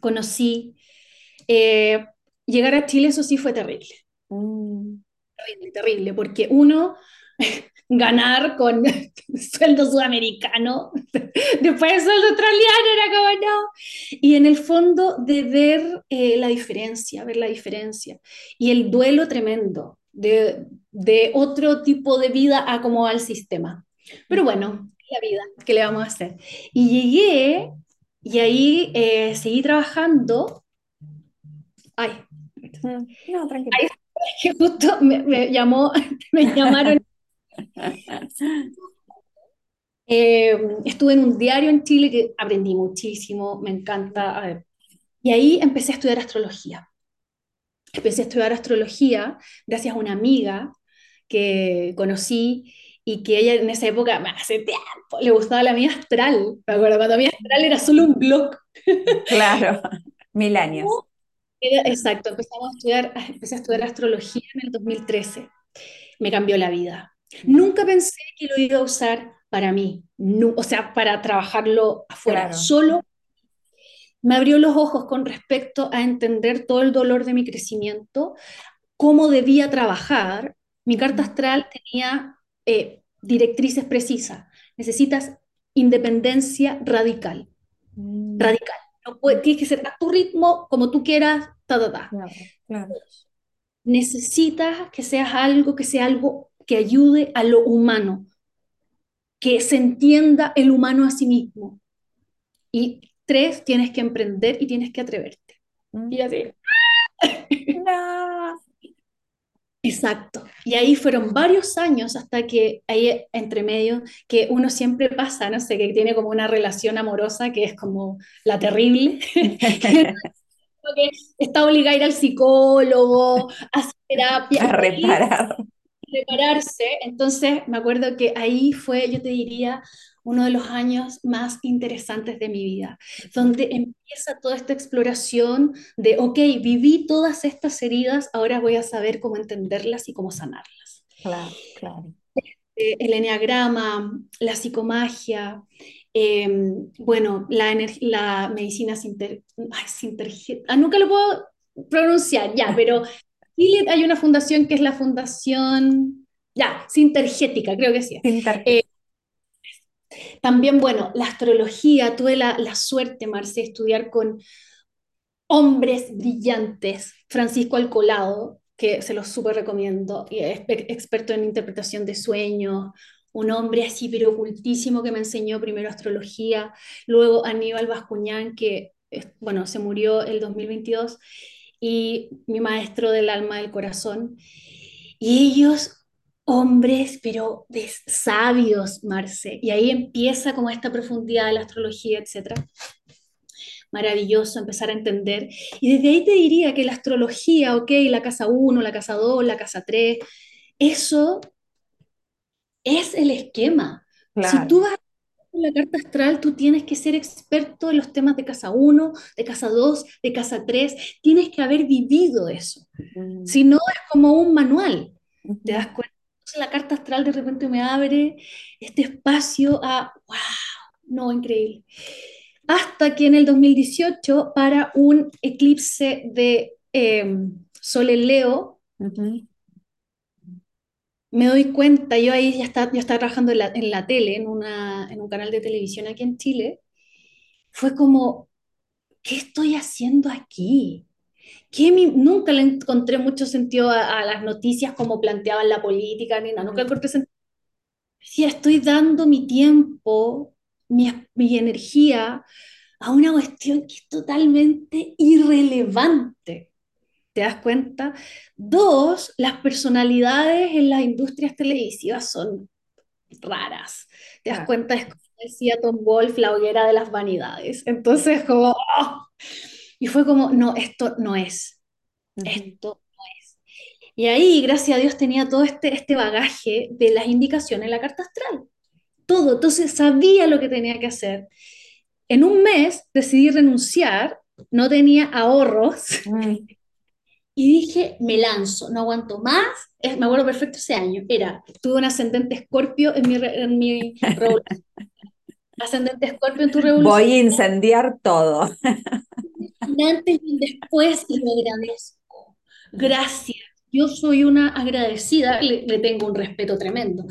conocí, eh, llegar a Chile, eso sí fue terrible, terrible, terrible, porque uno, [laughs] ganar con [laughs] sueldo sudamericano, [laughs] después el sueldo australiano era como no, y en el fondo de ver eh, la diferencia, ver la diferencia, y el duelo tremendo de, de otro tipo de vida a cómo va el sistema. Pero bueno, la vida, ¿qué le vamos a hacer? Y llegué, y ahí eh, seguí trabajando, ay. No, tranquilo. ay, que justo me, me llamó, [laughs] me llamaron [laughs] Eh, estuve en un diario en Chile que aprendí muchísimo, me encanta. Y ahí empecé a estudiar astrología. Empecé a estudiar astrología gracias a una amiga que conocí y que ella en esa época, hace tiempo, le gustaba la mía astral. Me acuerdo cuando mi astral era solo un blog. [laughs] Claro, mil años. [laughs] exacto, empezamos a estudiar, empecé a estudiar astrología en el 2013. Me cambió la vida. Nunca pensé que lo iba a usar para mí, no, o sea, para trabajarlo afuera, solo me abrió los ojos con respecto a entender todo el dolor de mi crecimiento, cómo debía trabajar. Mi carta astral tenía eh, directrices precisas. Necesitas independencia radical. Mm. Radical. No puede, tienes que ser a tu ritmo, como tú quieras, ta, Necesitas que seas algo, que sea algo que ayude a lo humano, que se entienda el humano a sí mismo. Y tres, tienes que emprender y tienes que atreverte. Mm. Y así. [laughs] Exacto. Y ahí fueron varios años hasta que ahí entre medio, que uno siempre pasa, no sé, que tiene como una relación amorosa que es como la terrible. [laughs] que está obligada a ir al psicólogo, a hacer terapia. [laughs] A reparar. Repararse. Entonces, me acuerdo que ahí fue, yo te diría, uno de los años más interesantes de mi vida, donde empieza toda esta exploración de, ok, viví todas estas heridas, ahora voy a saber cómo entenderlas y cómo sanarlas. Claro, claro. Eh, el enneagrama, la psicomagia, em, bueno, la, la medicina sinter, ah, nunca lo puedo pronunciar, ya, [laughs] pero hay una fundación que es la fundación, ya, sintergética, creo que sí. Eh, también, bueno, la astrología, tuve la, la suerte, Marce, de estudiar con hombres brillantes, Francisco Alcolado, que se los súper recomiendo, y experto en interpretación de sueños, un hombre así, pero ocultísimo, que me enseñó primero astrología, luego Aníbal Bascuñán, que, bueno, se murió el 2022, y mi maestro del alma del corazón. Y ellos hombres, pero de sabios, Marce. Y ahí empieza como esta profundidad de la astrología, etc. Maravilloso empezar a entender. Y desde ahí te diría que la astrología, ok, la casa 1, la casa 2, la casa 3, eso es el esquema. Si tú vas a la carta astral, tú tienes que ser experto en los temas de casa 1, de casa 2, de casa 3. Tienes que haber vivido eso. Mm. Si no, es como un manual. ¿Te das cuenta? La carta astral de repente me abre este espacio a, wow, no, increíble. Hasta que en el 2018, para un eclipse de em, Sol en Leo, me doy cuenta, yo ahí ya estaba, estaba trabajando en la, en la tele, en, una, en un canal de televisión aquí en Chile, fue como, ¿qué estoy haciendo aquí? Que nunca le encontré mucho sentido a, las noticias como planteaban la política, ni nada, nunca encontré sentido. Si estoy dando mi tiempo, mi, mi energía a una cuestión que es totalmente irrelevante. ¿Te das cuenta? Dos, las personalidades en las industrias televisivas son raras. ¿Te das cuenta? Es como decía Tom Wolf, la hoguera de las vanidades. Entonces, como... ¡oh! Y fue como, no, esto no es, esto no es. Y ahí, gracias a Dios, tenía todo este, este bagaje de las indicaciones en la carta astral. Todo, entonces sabía lo que tenía que hacer. En un mes decidí renunciar, no tenía ahorros. [laughs] Y dije, me lanzo, no aguanto más. me acuerdo perfecto ese año. Era, tuve un ascendente escorpio en mi, en mi. [laughs] ascendente escorpio en tu revolución. Voy a incendiar todo antes y después y lo agradezco. Gracias. Yo soy una agradecida, le, tengo un respeto tremendo,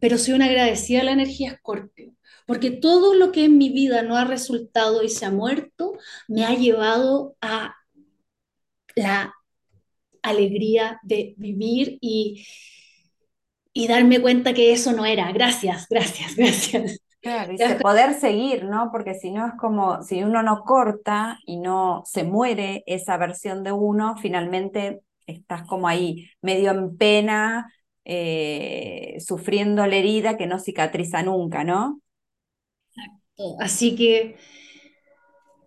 pero soy una agradecida a la energía Escorpio, porque todo lo que en mi vida no ha resultado y se ha muerto, me ha llevado a la alegría de vivir y, y darme cuenta que eso no era. Gracias, gracias, [laughs] gracias. Claro, y poder seguir, ¿no? Porque si no es como, si uno no corta y no se muere esa versión de uno, finalmente estás como ahí, medio en pena, eh, sufriendo la herida que no cicatriza nunca, ¿no? Así que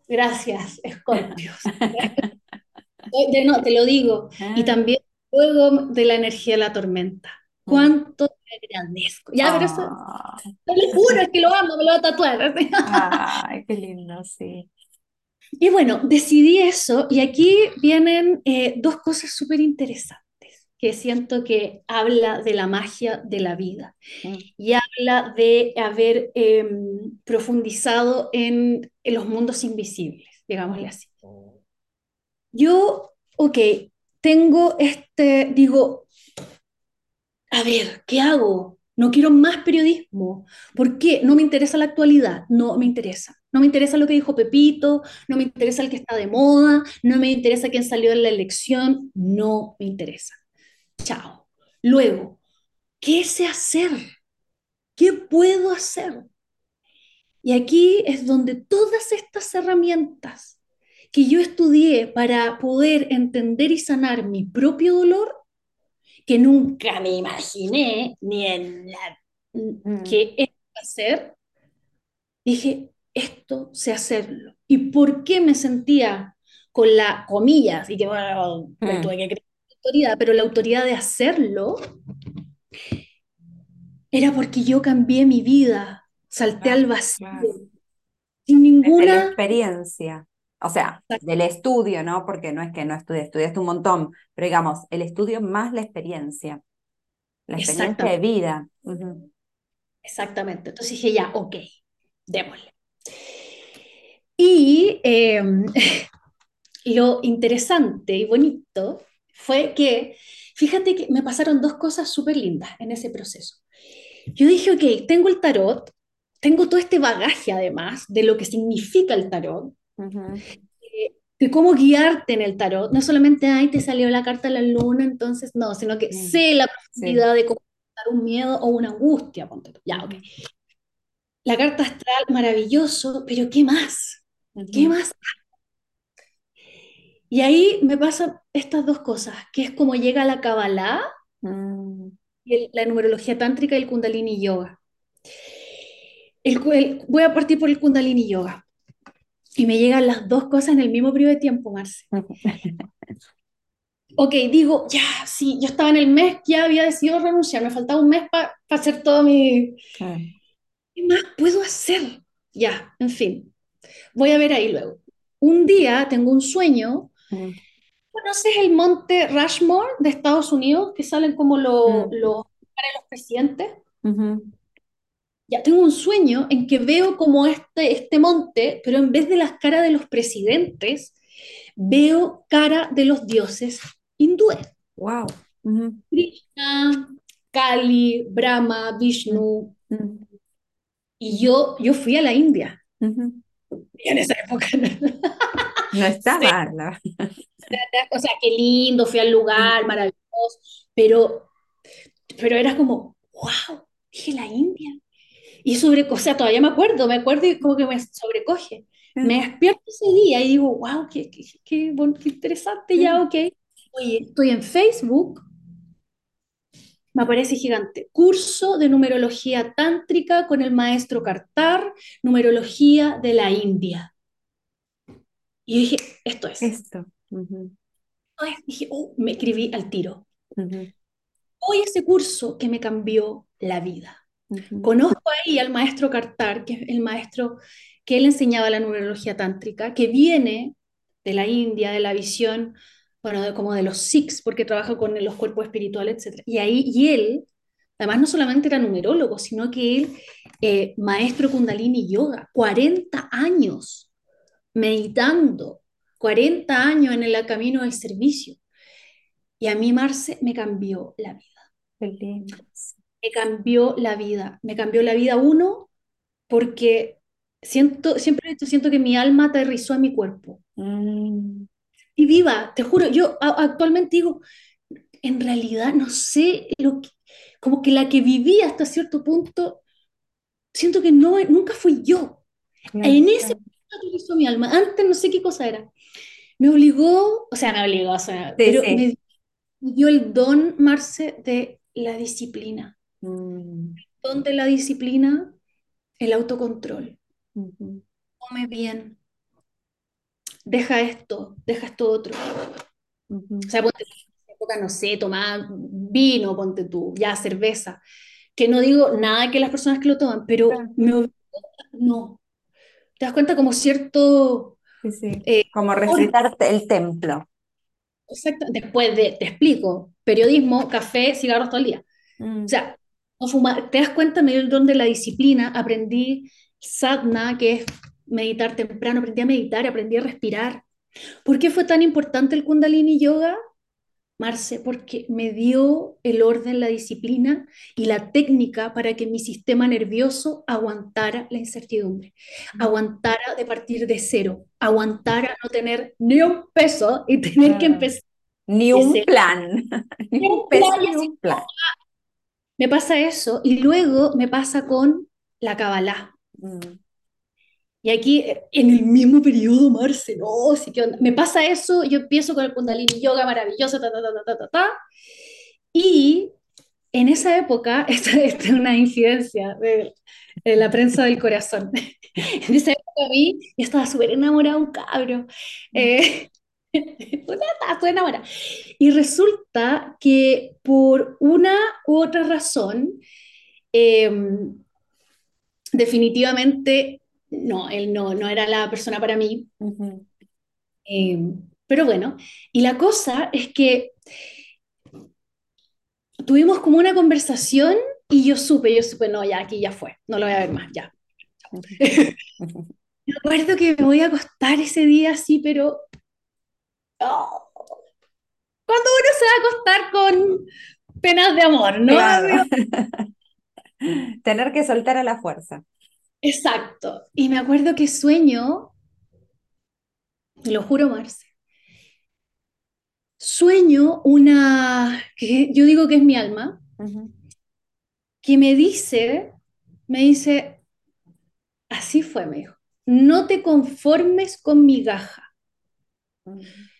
gracias, Escorpios. [laughs] no, te lo digo. Y Ah, también luego de la energía de la tormenta. ¿Cuánto te agradezco? Ya, pero eso, Ah, te lo juro, es que lo amo, me lo voy a tatuar. ay, qué lindo, sí. Y bueno, decidí eso y aquí vienen eh, dos cosas súper interesantes que siento que habla de la magia de la vida Mm, y habla de haber eh, profundizado en, en los mundos invisibles, digámosle así. Yo, ok, tengo este, digo, a ver, ¿qué hago? No quiero más periodismo. ¿Por qué? No me interesa la actualidad, no me interesa. No me interesa lo que dijo Pepito, no me interesa el que está de moda, no me interesa quién salió en la elección, no me interesa. Chao. Luego, ¿qué sé hacer? ¿Qué puedo hacer? Y aquí es donde todas estas herramientas que yo estudié para poder entender y sanar mi propio dolor, que nunca me imaginé ni en la mm, que es hacer, dije, esto sé hacerlo. ¿Y por qué me sentía con la comillas? Y que bueno, me mm. tuve que creer la autoridad, pero la autoridad de hacerlo era porque yo cambié mi vida, salté Claro, al vacío, claro. sin Desde la ninguna... experiencia, o sea, del estudio, ¿no? Porque no es que no estudies, estudiaste un montón, pero digamos, el estudio más la experiencia, la experiencia de vida. Exactamente. Entonces dije, ya, ok, démosle. Y eh, [laughs] lo interesante y bonito fue que, fíjate que me pasaron dos cosas súper lindas en ese proceso. Yo dije, ok, tengo el tarot, tengo todo este bagaje además de lo que significa el tarot, eh, de cómo guiarte en el tarot. No solamente, ay, te salió la carta de la luna, entonces no, sino que sé la Sí. profundidad de cómo un miedo o una angustia, ponte. Ya, ok. La carta astral, maravilloso, pero ¿qué más? ¿Qué más? Y ahí me pasan estas dos cosas, que es como llega la Kabbalah mm, y el- la numerología tántrica y el Kundalini Yoga. El- voy a partir por el Kundalini Yoga. Y me llegan las dos cosas en el mismo periodo de tiempo, Marce. [laughs] Ok, digo, ya, sí, yo estaba en el mes, ya había decidido renunciar, me faltaba un mes para hacer todo mi... Claro. ¿Qué más puedo hacer? Ya, en fin, voy a ver ahí luego. Un día tengo un sueño Mm, ¿Conoces el monte Rushmore de Estados Unidos, que salen como lo- mm, los para los presidentes? ujú. Ya tengo un sueño en que veo como este, este monte, pero en vez de las caras de los presidentes, veo cara de los dioses hindúes. Wow. Krishna, Kali, Brahma, Vishnu. Y yo, yo fui a la India. Y en esa época. No [laughs] está Sí, mal, la verdad. o sea, qué lindo, fui al lugar, maravilloso, pero, pero era como, wow, dije la India. Y sobre, o sea, todavía me acuerdo, me acuerdo y como que me sobrecoge. Me despierto ese día y digo, wow, qué, qué, qué, qué interesante, ya, ok. Oye, estoy en Facebook, me aparece gigante, curso de numerología tántrica con el maestro Kartar, numerología de la India. Y dije, esto es. Esto. Ujú, Esto es. Dije, oh, me escribí al tiro. ujú, Hoy ese curso que me cambió la vida. Conozco ahí al maestro Kartar, que es el maestro que él enseñaba la numerología tántrica, que viene de la India, de la visión, bueno, de- como de los Sikhs, porque trabaja con los cuerpos espirituales, etc. Y ahí, y él, además no solamente era numerólogo, sino que él, eh, maestro Kundalini Yoga, 40 años meditando, 40 años en el camino del servicio. Y a mí, Marce, me cambió la vida. Qué lindo. Me cambió la vida. Me cambió la vida, uno, porque siento, siempre he dicho, siento que mi alma aterrizó en mi cuerpo. Mm, Y viva, te juro, yo a- actualmente digo, en realidad no sé lo que, como que la que viví hasta cierto punto, siento que no, nunca fui yo. En ese punto aterrizó mi alma. Antes no sé qué cosa era. Me obligó, o sea, me obligó, o sea, Sí, pero sí. me dio el don, Marce, de la disciplina. Mm, Don de la disciplina, el autocontrol. Ujú, come bien, deja esto, deja esto otro. O sea, ponte en época, no sé, tomar vino, ponte tú, ya cerveza. Que no digo nada que las personas que lo toman, pero Claro, me no. ¿Te das cuenta como cierto... Sí, sí. eh, Como refritar el templo. exacto, después de, te explico, periodismo, café, cigarros todo el día. O Mm, sea, no fumar. ¿Te das cuenta? Me dio el don de la disciplina, aprendí sadhana, que es meditar temprano, aprendí a meditar, aprendí a respirar. ¿Por qué fue tan importante el Kundalini Yoga? Marce, porque me dio el orden, la disciplina y la técnica para que mi sistema nervioso aguantara la incertidumbre, aguantara de partir de cero, aguantara no tener ni un peso y tener que mm. empezar Ni un plan, [laughs] ni un peso, ni un plan. Me pasa eso y luego me pasa con la Kabbalah. Mm, Y aquí, eh, en el mismo periodo, Marce, no, sí, ¿qué onda? Me pasa eso, yo empiezo con el Kundalini Yoga maravilloso, ta, ta, ta, ta, ta, ta, ta, y en esa época, [laughs] esta, esta es una incidencia de, de la prensa del corazón, [laughs] en esa época a mí, yo estaba súper enamorada de un cabro, mm, eh, [laughs] estaba súper enamorada, y resulta que por una u otra razón, eh, definitivamente, no, él no, no era la persona para mí, Eh, pero bueno, y la cosa es que tuvimos como una conversación y yo supe, yo supe, no, ya aquí ya fue, no lo voy a ver más, ya. [laughs] Me acuerdo que me voy a acostar ese día así, pero oh, cuando uno se va a acostar con penas de amor, ¿no? Claro. [laughs] Tener que soltar a la fuerza. Exacto. Y me acuerdo que sueño, lo juro, Marce, sueño una, que yo digo que es mi alma, que me dice, me dice, Así fue, me dijo. No te conformes con migaja. ujú.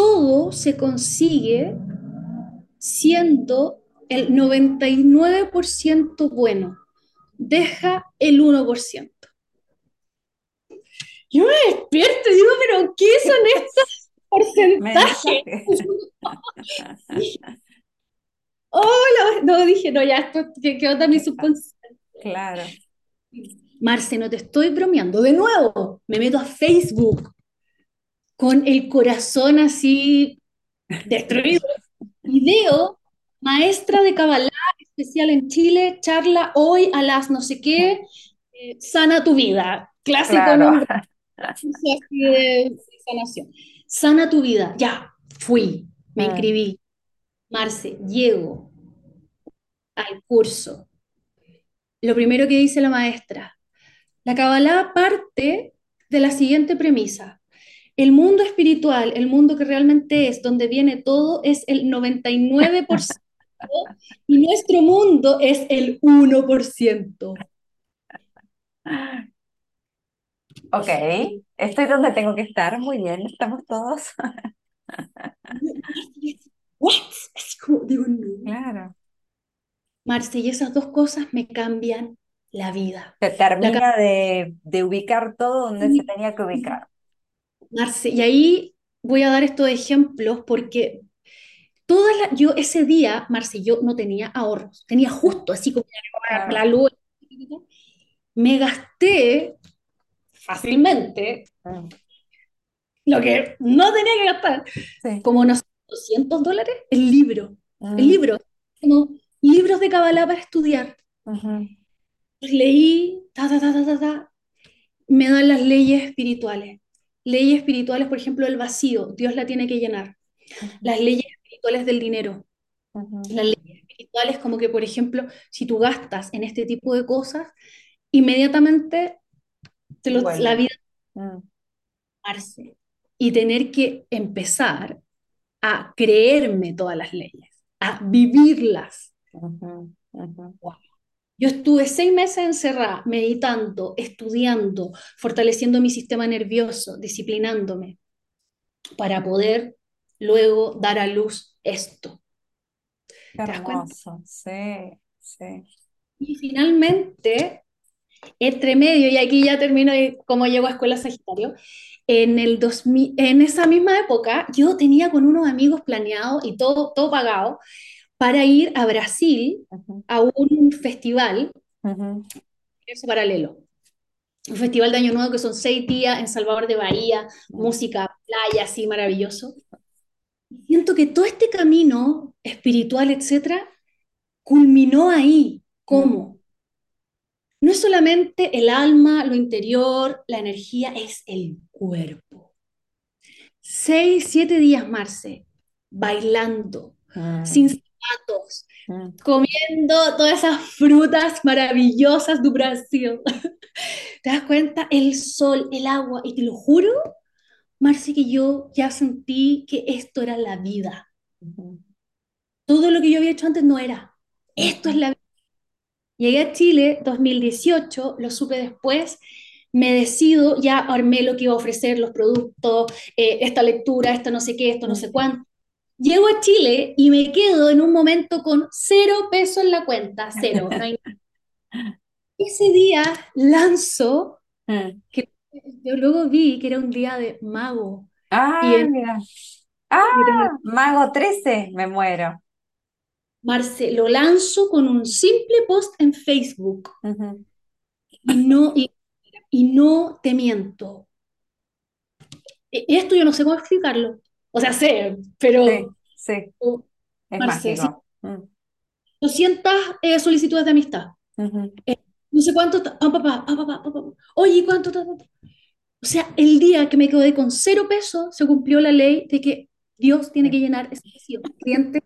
Todo se consigue siendo el 99% bueno. Deja el 1%. Yo me despierto y digo, pero ¿qué son estos porcentajes? [laughs] [laughs] Hola, no, dije, no, ya, esto, ¿qué, qué onda mi subconsciente? Claro. Marce, no te estoy bromeando. De nuevo, me meto a Facebook con el corazón así destruido. Video, maestra de Kabbalah especial en Chile, charla hoy a las no sé qué, eh, sana tu vida. Clase con Claro. así de [laughs] sanación. Sana tu vida. Ya, fui, me Mm, inscribí. Marce, llego al curso. Lo primero que dice la maestra, la Kabbalah parte de la siguiente premisa. El mundo espiritual, el mundo que realmente es, donde viene todo, es el [laughs] 99% y nuestro mundo es el 1%. Ok, estoy donde tengo que estar. Muy bien, estamos todos. [laughs] ¿What? Así como, digo, no. Claro. Marce, y esas dos cosas me cambian la vida. Se La termina de, de ubicar todo donde se tenía que ubicar. Marce, y ahí voy a dar estos ejemplos porque todas yo ese día, Marce, yo no tenía ahorros, tenía justo así como la, luz. Me gasté fácilmente Mm, lo que no tenía que gastar, Sí. como unos 200 dólares, el libro, el Mm, libro, como libros de Kabbalah para estudiar. Leí, ta, ta, ta, ta, ta, ta, me dan las leyes espirituales. Leyes espirituales, por ejemplo, el vacío, Dios la tiene que llenar. Las leyes espirituales del dinero. Las leyes espirituales como que, por ejemplo, si tú gastas en este tipo de cosas, inmediatamente te lo- la Vuelve. vida darse y tener que empezar a creerme todas las leyes, a vivirlas. ujú. Yo estuve seis meses encerrada, meditando, estudiando, fortaleciendo mi sistema nervioso, disciplinándome, para poder luego dar a luz esto. Qué ¿Te das cuenta? hermoso. Sí, sí. Y finalmente, entre medio, y aquí ya termino de cómo llego a Escuela Sagitario, en, el 2000, en esa misma época yo tenía con unos amigos planeado y todo, todo pagado para ir a Brasil a un festival, eso paralelo. Un festival de Año Nuevo que son seis días en Salvador de Bahía, música, playa, así maravilloso. Siento que todo este camino espiritual, etcétera, culminó ahí. ¿Cómo? No es solamente el alma, lo interior, la energía, es el cuerpo. Seis, siete días, Marce, bailando, sin ujú, comiendo todas esas frutas maravillosas de Brasil. [laughs] ¿Te das cuenta? El sol, el agua, y te lo juro, Marce, que yo ya sentí que esto era la vida. Todo lo que yo había hecho antes no era. Esto es la vida. Llegué a Chile 2018, lo supe después, me decido, ya armé lo que iba a ofrecer, los productos, eh, esta lectura, esto no sé qué, esto no sé ujú, cuánto. Llego a Chile y me quedo en un momento con cero peso en la cuenta, cero. No hay... [laughs] Ese día lanzo, que yo luego vi que era un día de mago. Ah, en mira. Ah, Mago 13, me muero. Marce, lo lanzo con un simple post en Facebook y no, y, y no te miento. E- Esto yo no sé cómo explicarlo. O sea, sé, Sí, pero, sí, oh, es Marce, sí, mágico. Mm, 200 eh, solicitudes de amistad. ujú, Eh, no sé cuánto, ta- pa, pa, pa, pa, pa, pa, pa, pa. Oye, ¿cuánto? ta, ta, ta? O sea, el día que me quedé con cero pesos, se cumplió la ley de que Dios tiene que sí. llenar ese vacío. Cliente.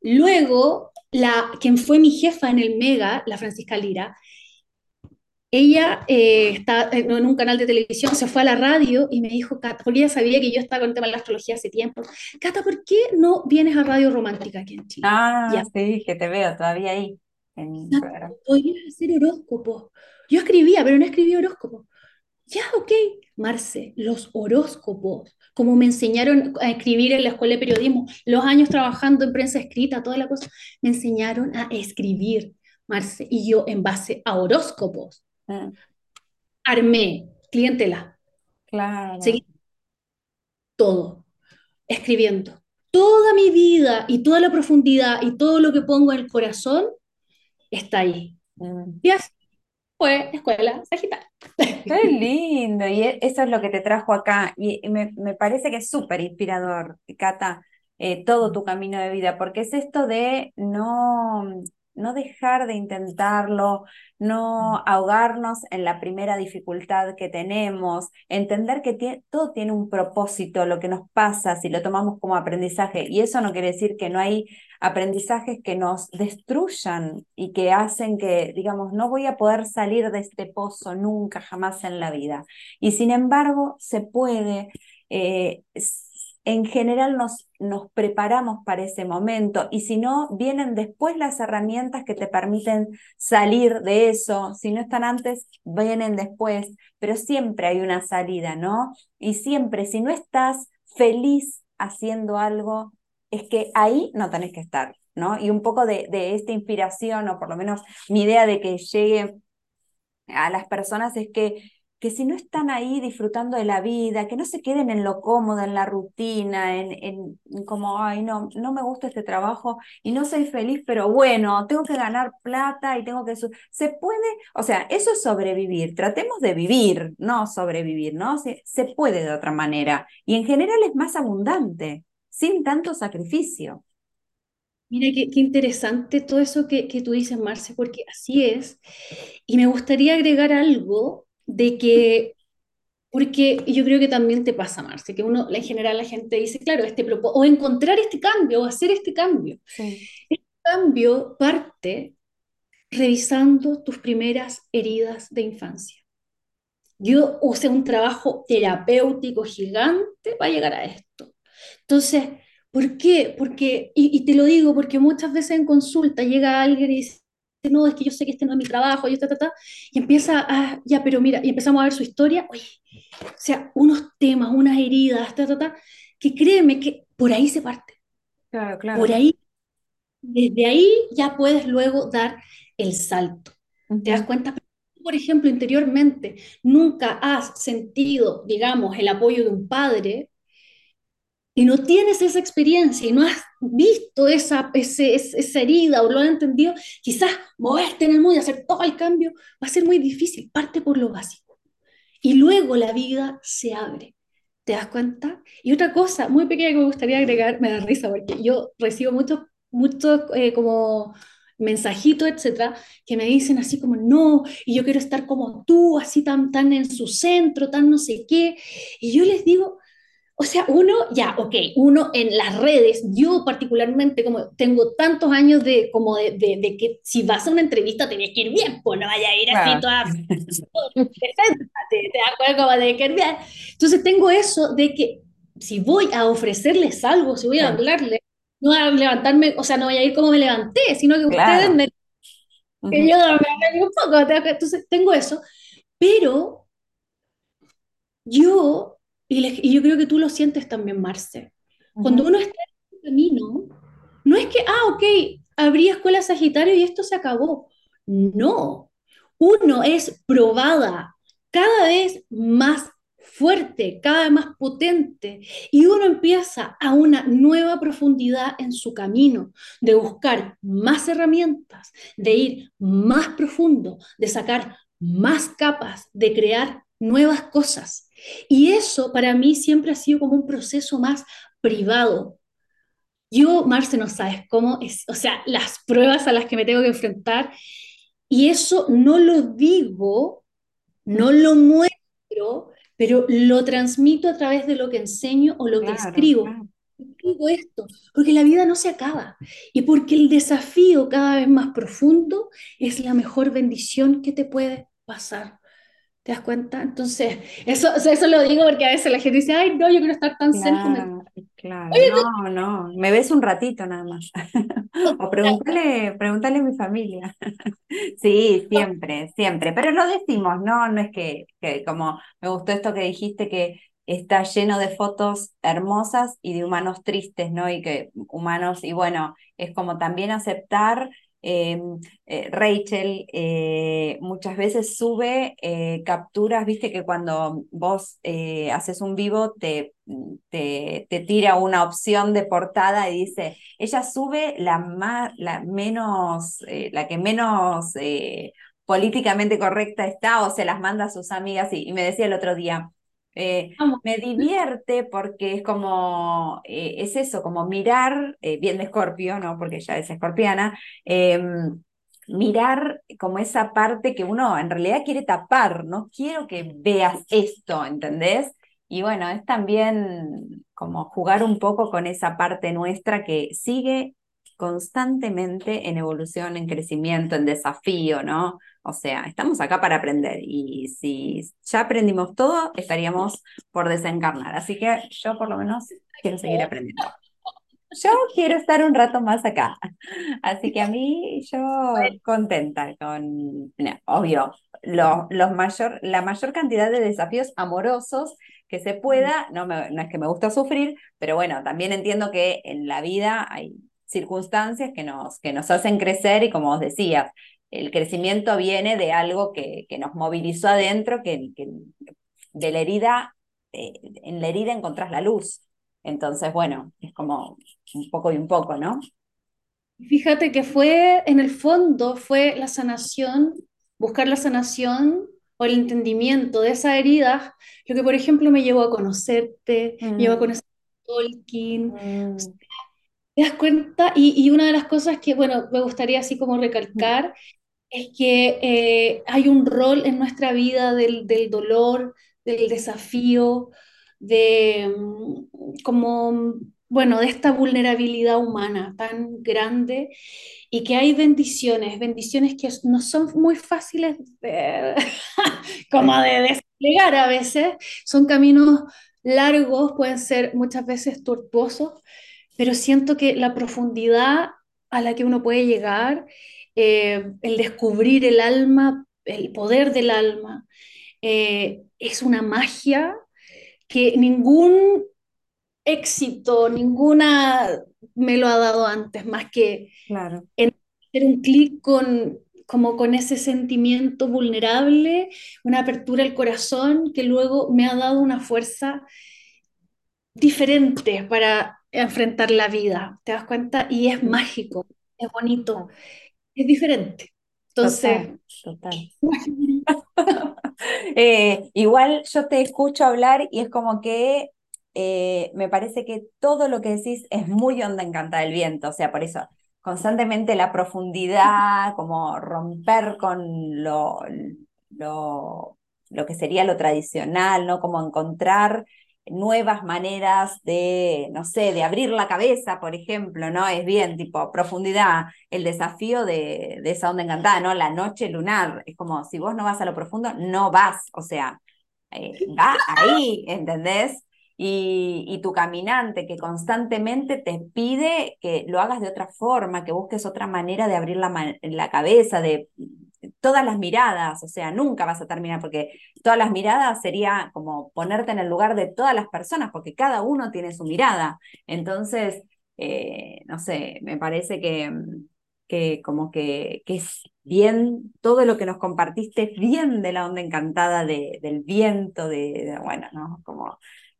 Luego, la, quien fue mi jefa en el Mega, la Francisca Lira, ella eh, está en un canal de televisión, se fue a la radio y me dijo, Cata, porque ella sabía que yo estaba con el tema de la astrología hace tiempo, Cata, ¿por qué no vienes a Radio Romántica aquí en Chile? Ah, Ya, sí, que te veo todavía ahí en podrías hacer horóscopos. Yo escribía, pero no escribía horóscopos. Ya, ok. Marce, los horóscopos, como me enseñaron a escribir en la escuela de periodismo, los años trabajando en prensa escrita, toda la cosa, me enseñaron a escribir, Marce, y yo en base a horóscopos Mm, armé clientela, claro. seguí todo, escribiendo. Toda mi vida y toda la profundidad y todo lo que pongo en el corazón está ahí. Mm. Y así fue Escuela Sagitario. Qué lindo, y e- eso es lo que te trajo acá. Y y me, me parece que es súper inspirador, Cata, eh, todo tu camino de vida, porque es esto de no, no dejar de intentarlo, no ahogarnos en la primera dificultad que tenemos, entender que todo tiene un propósito, lo que nos pasa, si lo tomamos como aprendizaje. Y eso no quiere decir que no hay aprendizajes que nos destruyan y que hacen que, digamos, no voy a poder salir de este pozo nunca, jamás en la vida. Y sin embargo, se puede, eh, en general nos, nos preparamos para ese momento y si no, vienen después las herramientas que te permiten salir de eso, si no están antes, vienen después, pero siempre hay una salida, ¿no? Y siempre, si no estás feliz haciendo algo, es que ahí no tenés que estar, ¿no? Y un poco de, de esta inspiración, o por lo menos mi idea de que llegue a las personas es que, que si no están ahí disfrutando de la vida, que no se queden en lo cómodo, en la rutina, en, en, como, ay, no, no me gusta este trabajo y no soy feliz, pero bueno, tengo que ganar plata y tengo que... Se puede, o sea, eso es sobrevivir, tratemos de vivir, no sobrevivir, ¿no? Se, se puede de otra manera y en general es más abundante, sin tanto sacrificio. Mira, qué, qué interesante todo eso que, que tú dices, Marce, porque así es. Y me gustaría agregar algo de que, porque yo creo que también te pasa, Marce, que uno, en general la gente dice, claro, este o encontrar este cambio, o hacer este cambio. Sí. Cambio parte revisando tus primeras heridas de infancia. Yo usé un trabajo terapéutico gigante para llegar a esto. Entonces, ¿por qué? Porque, y, y te lo digo porque muchas veces en consulta llega alguien y dice, no, es que yo sé que este no es mi trabajo, yo ta, ta, ta, y empieza a, ya, pero mira, y empezamos a ver su historia, oye, o sea, unos temas, unas heridas, ta, ta, ta, que créeme que por ahí se parte, Claro, por claro. ahí Desde ahí ya puedes luego dar el salto. ¿Te das cuenta? Por ejemplo, interiormente, nunca has sentido, digamos, el apoyo de un padre y no tienes esa experiencia y no has visto esa, ese- esa herida o lo has entendido, quizás moverte en el mundo y hacer todo el cambio va a ser muy difícil. Parte por lo básico. Y luego la vida se abre. ¿Te das cuenta? Y otra cosa muy pequeña que me gustaría agregar, me da risa porque yo recibo muchos, muchos eh, como mensajitos, etcétera, que me dicen así como, no, y yo quiero estar como tú, así tan, tan en su centro, tan no sé qué. Y yo les digo, o sea, uno, ya, ok, uno en las redes, yo particularmente, como tengo tantos años de, como de, de, de que si vas a una entrevista tenés que ir bien, pues no vaya a ir así Claro. toda [laughs] te das cuenta como de que ir bien. Entonces tengo eso de que si voy a ofrecerles algo, si voy a hablarles, no voy a levantarme, o sea, no voy a ir como me levanté, sino que ustedes claro. me, que Ujú, yo me un poco, entonces tengo eso, pero yo, y, les- y yo creo que tú lo sientes también, Marce, cuando uno está en el camino, no es que, ah, ok, abrí escuela Sagitario y esto se acabó. No, uno es probada cada vez más fuerte, cada vez más potente, y uno empieza a una nueva profundidad en su camino, de buscar más herramientas, de ir más profundo, de sacar más capas, de crear nuevas cosas. Y eso para mí siempre ha sido como un proceso más privado. Yo, Marce, no sabes cómo es, o sea, las pruebas a las que me tengo que enfrentar, y eso no lo digo, no lo muestro, pero lo transmito a través de lo que enseño o lo que escribo. claro, Digo esto, porque la vida no se acaba y porque el desafío cada vez más profundo es la mejor bendición que te puede pasar. ¿Te das cuenta? Entonces, eso, o sea, eso lo digo porque a veces la gente dice, ay, no, yo quiero estar tan el... claro, claro. Oye, No, no, me ves un ratito nada más. [laughs] O pregúntale, pregúntale a mi familia. [laughs] Sí, siempre, siempre. Pero lo decimos, no, no es que, que como me gustó esto que dijiste que está lleno de fotos hermosas y de humanos tristes, ¿no? Y que humanos, y bueno, es como también aceptar. Eh, eh, Rachel eh, muchas veces sube eh, capturas, viste que cuando vos haces un vivo te, te, te tira una opción de portada y dice ella sube la más, la menos, la que menos políticamente correcta está o se las manda a sus amigas y me decía el otro día, eh, me divierte porque es como, eh, es eso, como mirar, eh, bien de Escorpio, ¿no? Porque ella es escorpiana, eh, mirar como esa parte que uno en realidad quiere tapar, no quiero que veas esto, ¿entendés? Y bueno, es también como jugar un poco con esa parte nuestra que sigue constantemente en evolución, en crecimiento, en desafío, ¿no? O sea, estamos acá para aprender y si ya aprendimos todo, estaríamos por desencarnar. Así que yo por lo menos quiero seguir aprendiendo. Yo quiero estar un rato más acá. Así que a mí yo contenta con, no, obvio, lo, los mayor, la mayor cantidad de desafíos amorosos que se pueda. No, me- no es que me gusta sufrir, pero bueno, también entiendo que en la vida hay circunstancias que nos, que nos hacen crecer y como os decías, el crecimiento viene de algo que, que nos movilizó adentro, que, que de la herida, eh, en la herida encontrás la luz. Entonces, bueno, es como un poco y un poco, ¿no? Fíjate que fue, en el fondo, fue la sanación, buscar la sanación o el entendimiento de esas heridas, lo que, por ejemplo, me llevó a conocerte, me llevó a Mm, conocer a Tolkien, mm, ¿te das cuenta? Y, y una de las cosas que, bueno, me gustaría así como recalcar es que eh, hay un rol en nuestra vida del, del dolor, del desafío, de mm, como, bueno, de esta vulnerabilidad humana tan grande y que hay bendiciones, bendiciones que no son muy fáciles de, [laughs] como de desplegar a veces, son caminos largos, pueden ser muchas veces tortuosos, pero siento que la profundidad a la que uno puede llegar, eh, el descubrir el alma, el poder del alma, eh, es una magia que ningún éxito, ninguna me lo ha dado antes, más que claro. en hacer un clic con, como con ese sentimiento vulnerable, una apertura al corazón que luego me ha dado una fuerza diferente para enfrentar la vida, ¿te das cuenta? Y es mágico, es bonito, es diferente. Entonces, total. [laughs] Eh, igual yo te escucho hablar y es como que eh, me parece que todo lo que decís es muy onda encantada del viento, o sea, por eso constantemente la profundidad, como romper con lo, lo, lo que sería lo tradicional, ¿no? Como encontrar nuevas maneras de, no sé, de abrir la cabeza, por ejemplo, ¿no? Es bien, tipo, profundidad, el desafío de, de esa onda encantada, ¿no? La noche lunar, es como, si vos no vas a lo profundo, no vas, o sea, eh, va ahí, ¿entendés? Y, y, tu caminante que constantemente te pide que lo hagas de otra forma, que busques otra manera de abrir la, la cabeza, de todas las miradas, o sea, nunca vas a terminar, porque todas las miradas sería como ponerte en el lugar de todas las personas, porque cada uno tiene su mirada. Entonces, eh, no sé, me parece que, que como que, que, es bien, todo lo que nos compartiste es bien de la onda encantada de, del viento, de, bueno, ¿no? Como...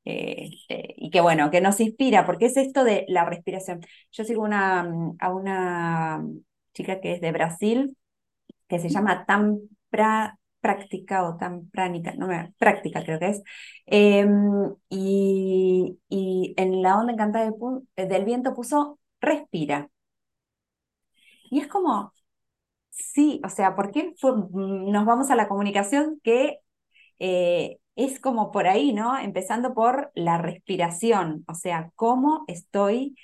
Este, y que bueno, que nos inspira, porque es esto de la respiración. Yo sigo una, a una chica que es de Brasil, que se llama tan práctica o tan pránica, no me, práctica creo que es, em, y, y, en la onda encantada del viento puso respira. Y es como, sí, o sea, ¿por qué nos vamos a la comunicación que eh, es como por ahí, ¿no? Empezando por la respiración, o sea, cómo estoy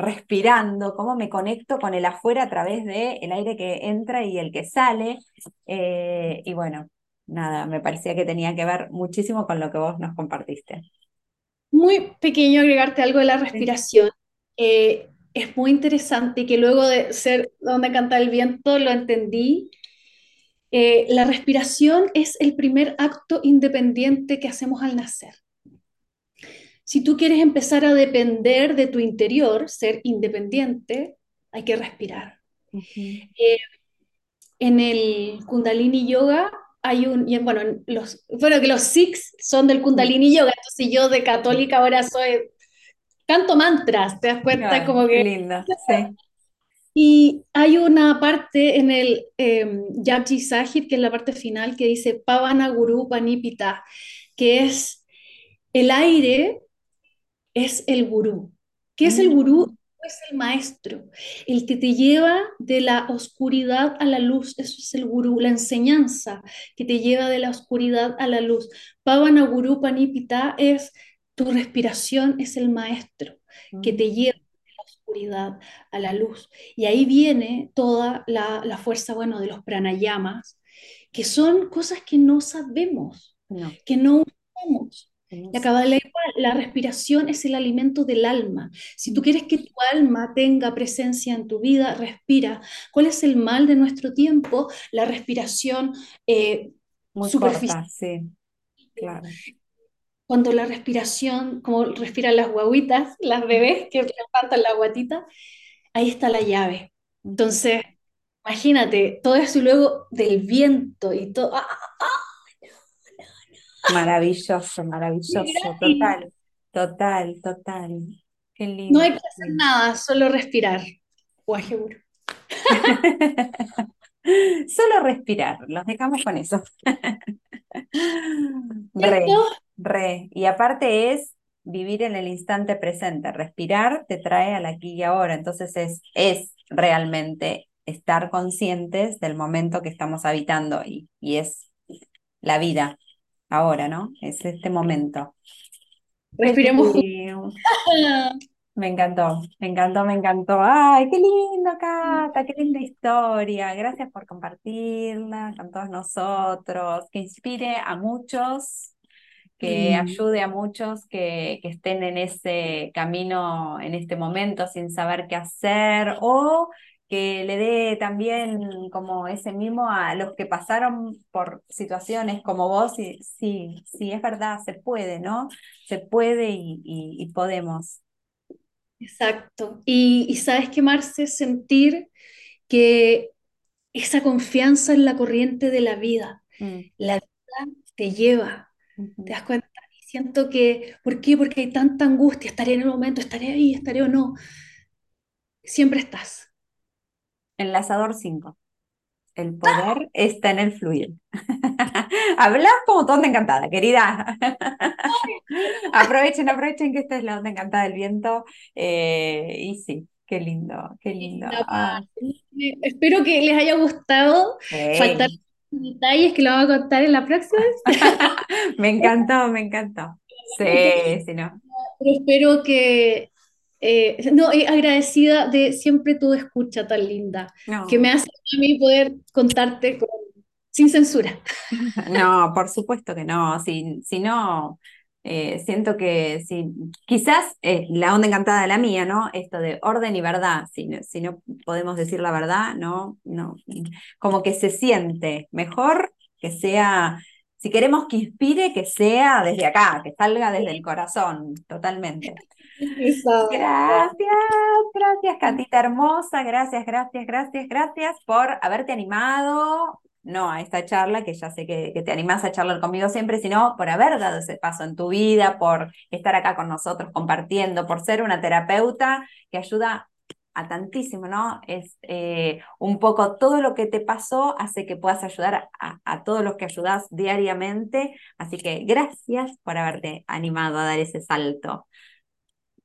respirando, cómo me conecto con el afuera a través del el aire que entra y el que sale. Eh, y bueno, nada, me parecía que tenía que ver muchísimo con lo que vos nos compartiste. Muy pequeño agregarte algo de la respiración. Eh, es muy interesante que luego de ser donde canta el viento lo entendí. Eh, la respiración es el primer acto independiente que hacemos al nacer. Si tú quieres empezar a depender de tu interior, ser independiente, hay que respirar. Eh, en el Kundalini Yoga hay un, bueno, los, bueno, que los Sikhs son del Kundalini Yoga, entonces yo de católica ahora soy, canto mantras, ¿te das cuenta? Como que... Linda, sí. Y hay una parte en el eh, Yapji Sahib, que es la parte final, que dice Pavana Guru Panipita, que es el aire es el gurú. ¿Qué es el mm. gurú? Es el maestro, el que te lleva de la oscuridad a la luz. Eso es el gurú, la enseñanza que te lleva de la oscuridad a la luz. Pavana Guru Panipita es tu respiración, es el maestro que te mm. lleva de la oscuridad a la luz. Y ahí viene toda la, la fuerza, bueno, de los pranayamas, que son cosas que no sabemos, que no usamos igual, la respiración es el alimento del alma. Si tú mm. quieres que tu alma tenga presencia en tu vida, respira. ¿Cuál es el mal de nuestro tiempo? La respiración eh, superficial. sí, claro. Cuando la respiración, como respiran las guaguitas, las bebés que levantan la guatita, ahí está la llave. Entonces, imagínate, todo eso luego del viento y todo. ¡ah, ah, ah! Maravilloso, maravilloso, total, total, total. Qué lindo. No hay que hacer nada, solo respirar. Guajeburo. [laughs] solo respirar, los dejamos con eso. [laughs] re, re. Y aparte es vivir en el instante presente. Respirar te trae al aquí y ahora. Entonces es, es realmente estar conscientes del momento que estamos habitando y, y es la vida, ahora, ¿no? Es este momento. Respiremos. [laughs] Me encantó, me encantó, me encantó. Ay, qué lindo, Cata, qué linda historia. Gracias por compartirla con todos nosotros, que inspire a muchos, que ayude a muchos que, que estén en ese camino en este momento sin saber qué hacer o que le dé también como ese mismo a los que pasaron por situaciones como vos, y sí, sí, es verdad, se puede, ¿no? Se puede y, y, podemos. Exacto. Y, y sabes qué, Marce, sentir que esa confianza en la corriente de la vida, Mm, la vida te lleva, ¿te das cuenta? Y siento que, ¿por qué? Porque hay tanta angustia, estaré en el momento, estaré ahí, estaré o no. Siempre estás. Enlazador 5. El poder está en el fluir. [laughs] Hablas como tonta encantada, querida. [laughs] Aprovechen, aprovechen que esta es la onda encantada del viento. Eh, y sí, qué lindo, qué lindo. Ah. Espero que les haya gustado. Faltar sí. detalles que lo vamos a contar en la próxima. [laughs] Me encantó, me encantó. Sí, sí, no. Pero espero que, eh, no, eh, agradecida de siempre tu escucha tan linda, que me hace a mí poder contarte con- sin censura. [laughs] No, por supuesto que no. Si, si no, eh, siento que si, quizás eh, la onda encantada de la mía, ¿no? Esto de orden y verdad. Si no, si no podemos decir la verdad, no, no. Como que se siente mejor que sea, si queremos que inspire, que sea desde acá, que salga desde el corazón, totalmente. Gracias, gracias, Catita hermosa, gracias, gracias, gracias, gracias por haberte animado, no a esta charla, que ya sé que, que te animás a charlar conmigo siempre, sino por haber dado ese paso en tu vida, por estar acá con nosotros compartiendo, por ser una terapeuta que ayuda a tantísimo, ¿no? Es eh, un poco todo lo que te pasó hace que puedas ayudar a, a todos los que ayudas diariamente, así que gracias por haberte animado a dar ese salto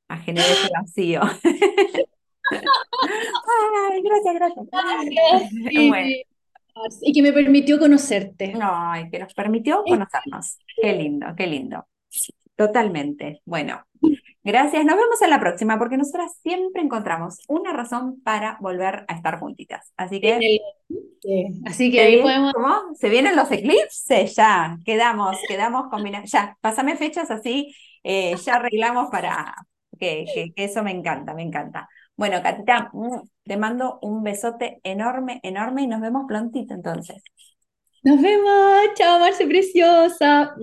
a generar ese vacío. Ay, gracias, gracias. [laughs] Bueno, Y, que me permitió conocerte. no, y que nos permitió conocernos. Qué lindo, qué lindo. Totalmente. Bueno, gracias. Nos vemos en la próxima porque nosotras siempre encontramos una razón para volver a estar juntitas. Así que, sí. Así que ¿se ahí podemos ¿cómo? ¿Se vienen los eclipses? Ya, quedamos, quedamos combinados. Ya, pásame fechas así, eh, ya arreglamos para que, eso me encanta, me encanta. Bueno, Catita, mm, te mando un besote enorme, enorme y nos vemos prontito entonces. Nos vemos. Chao, Marce Preciosa.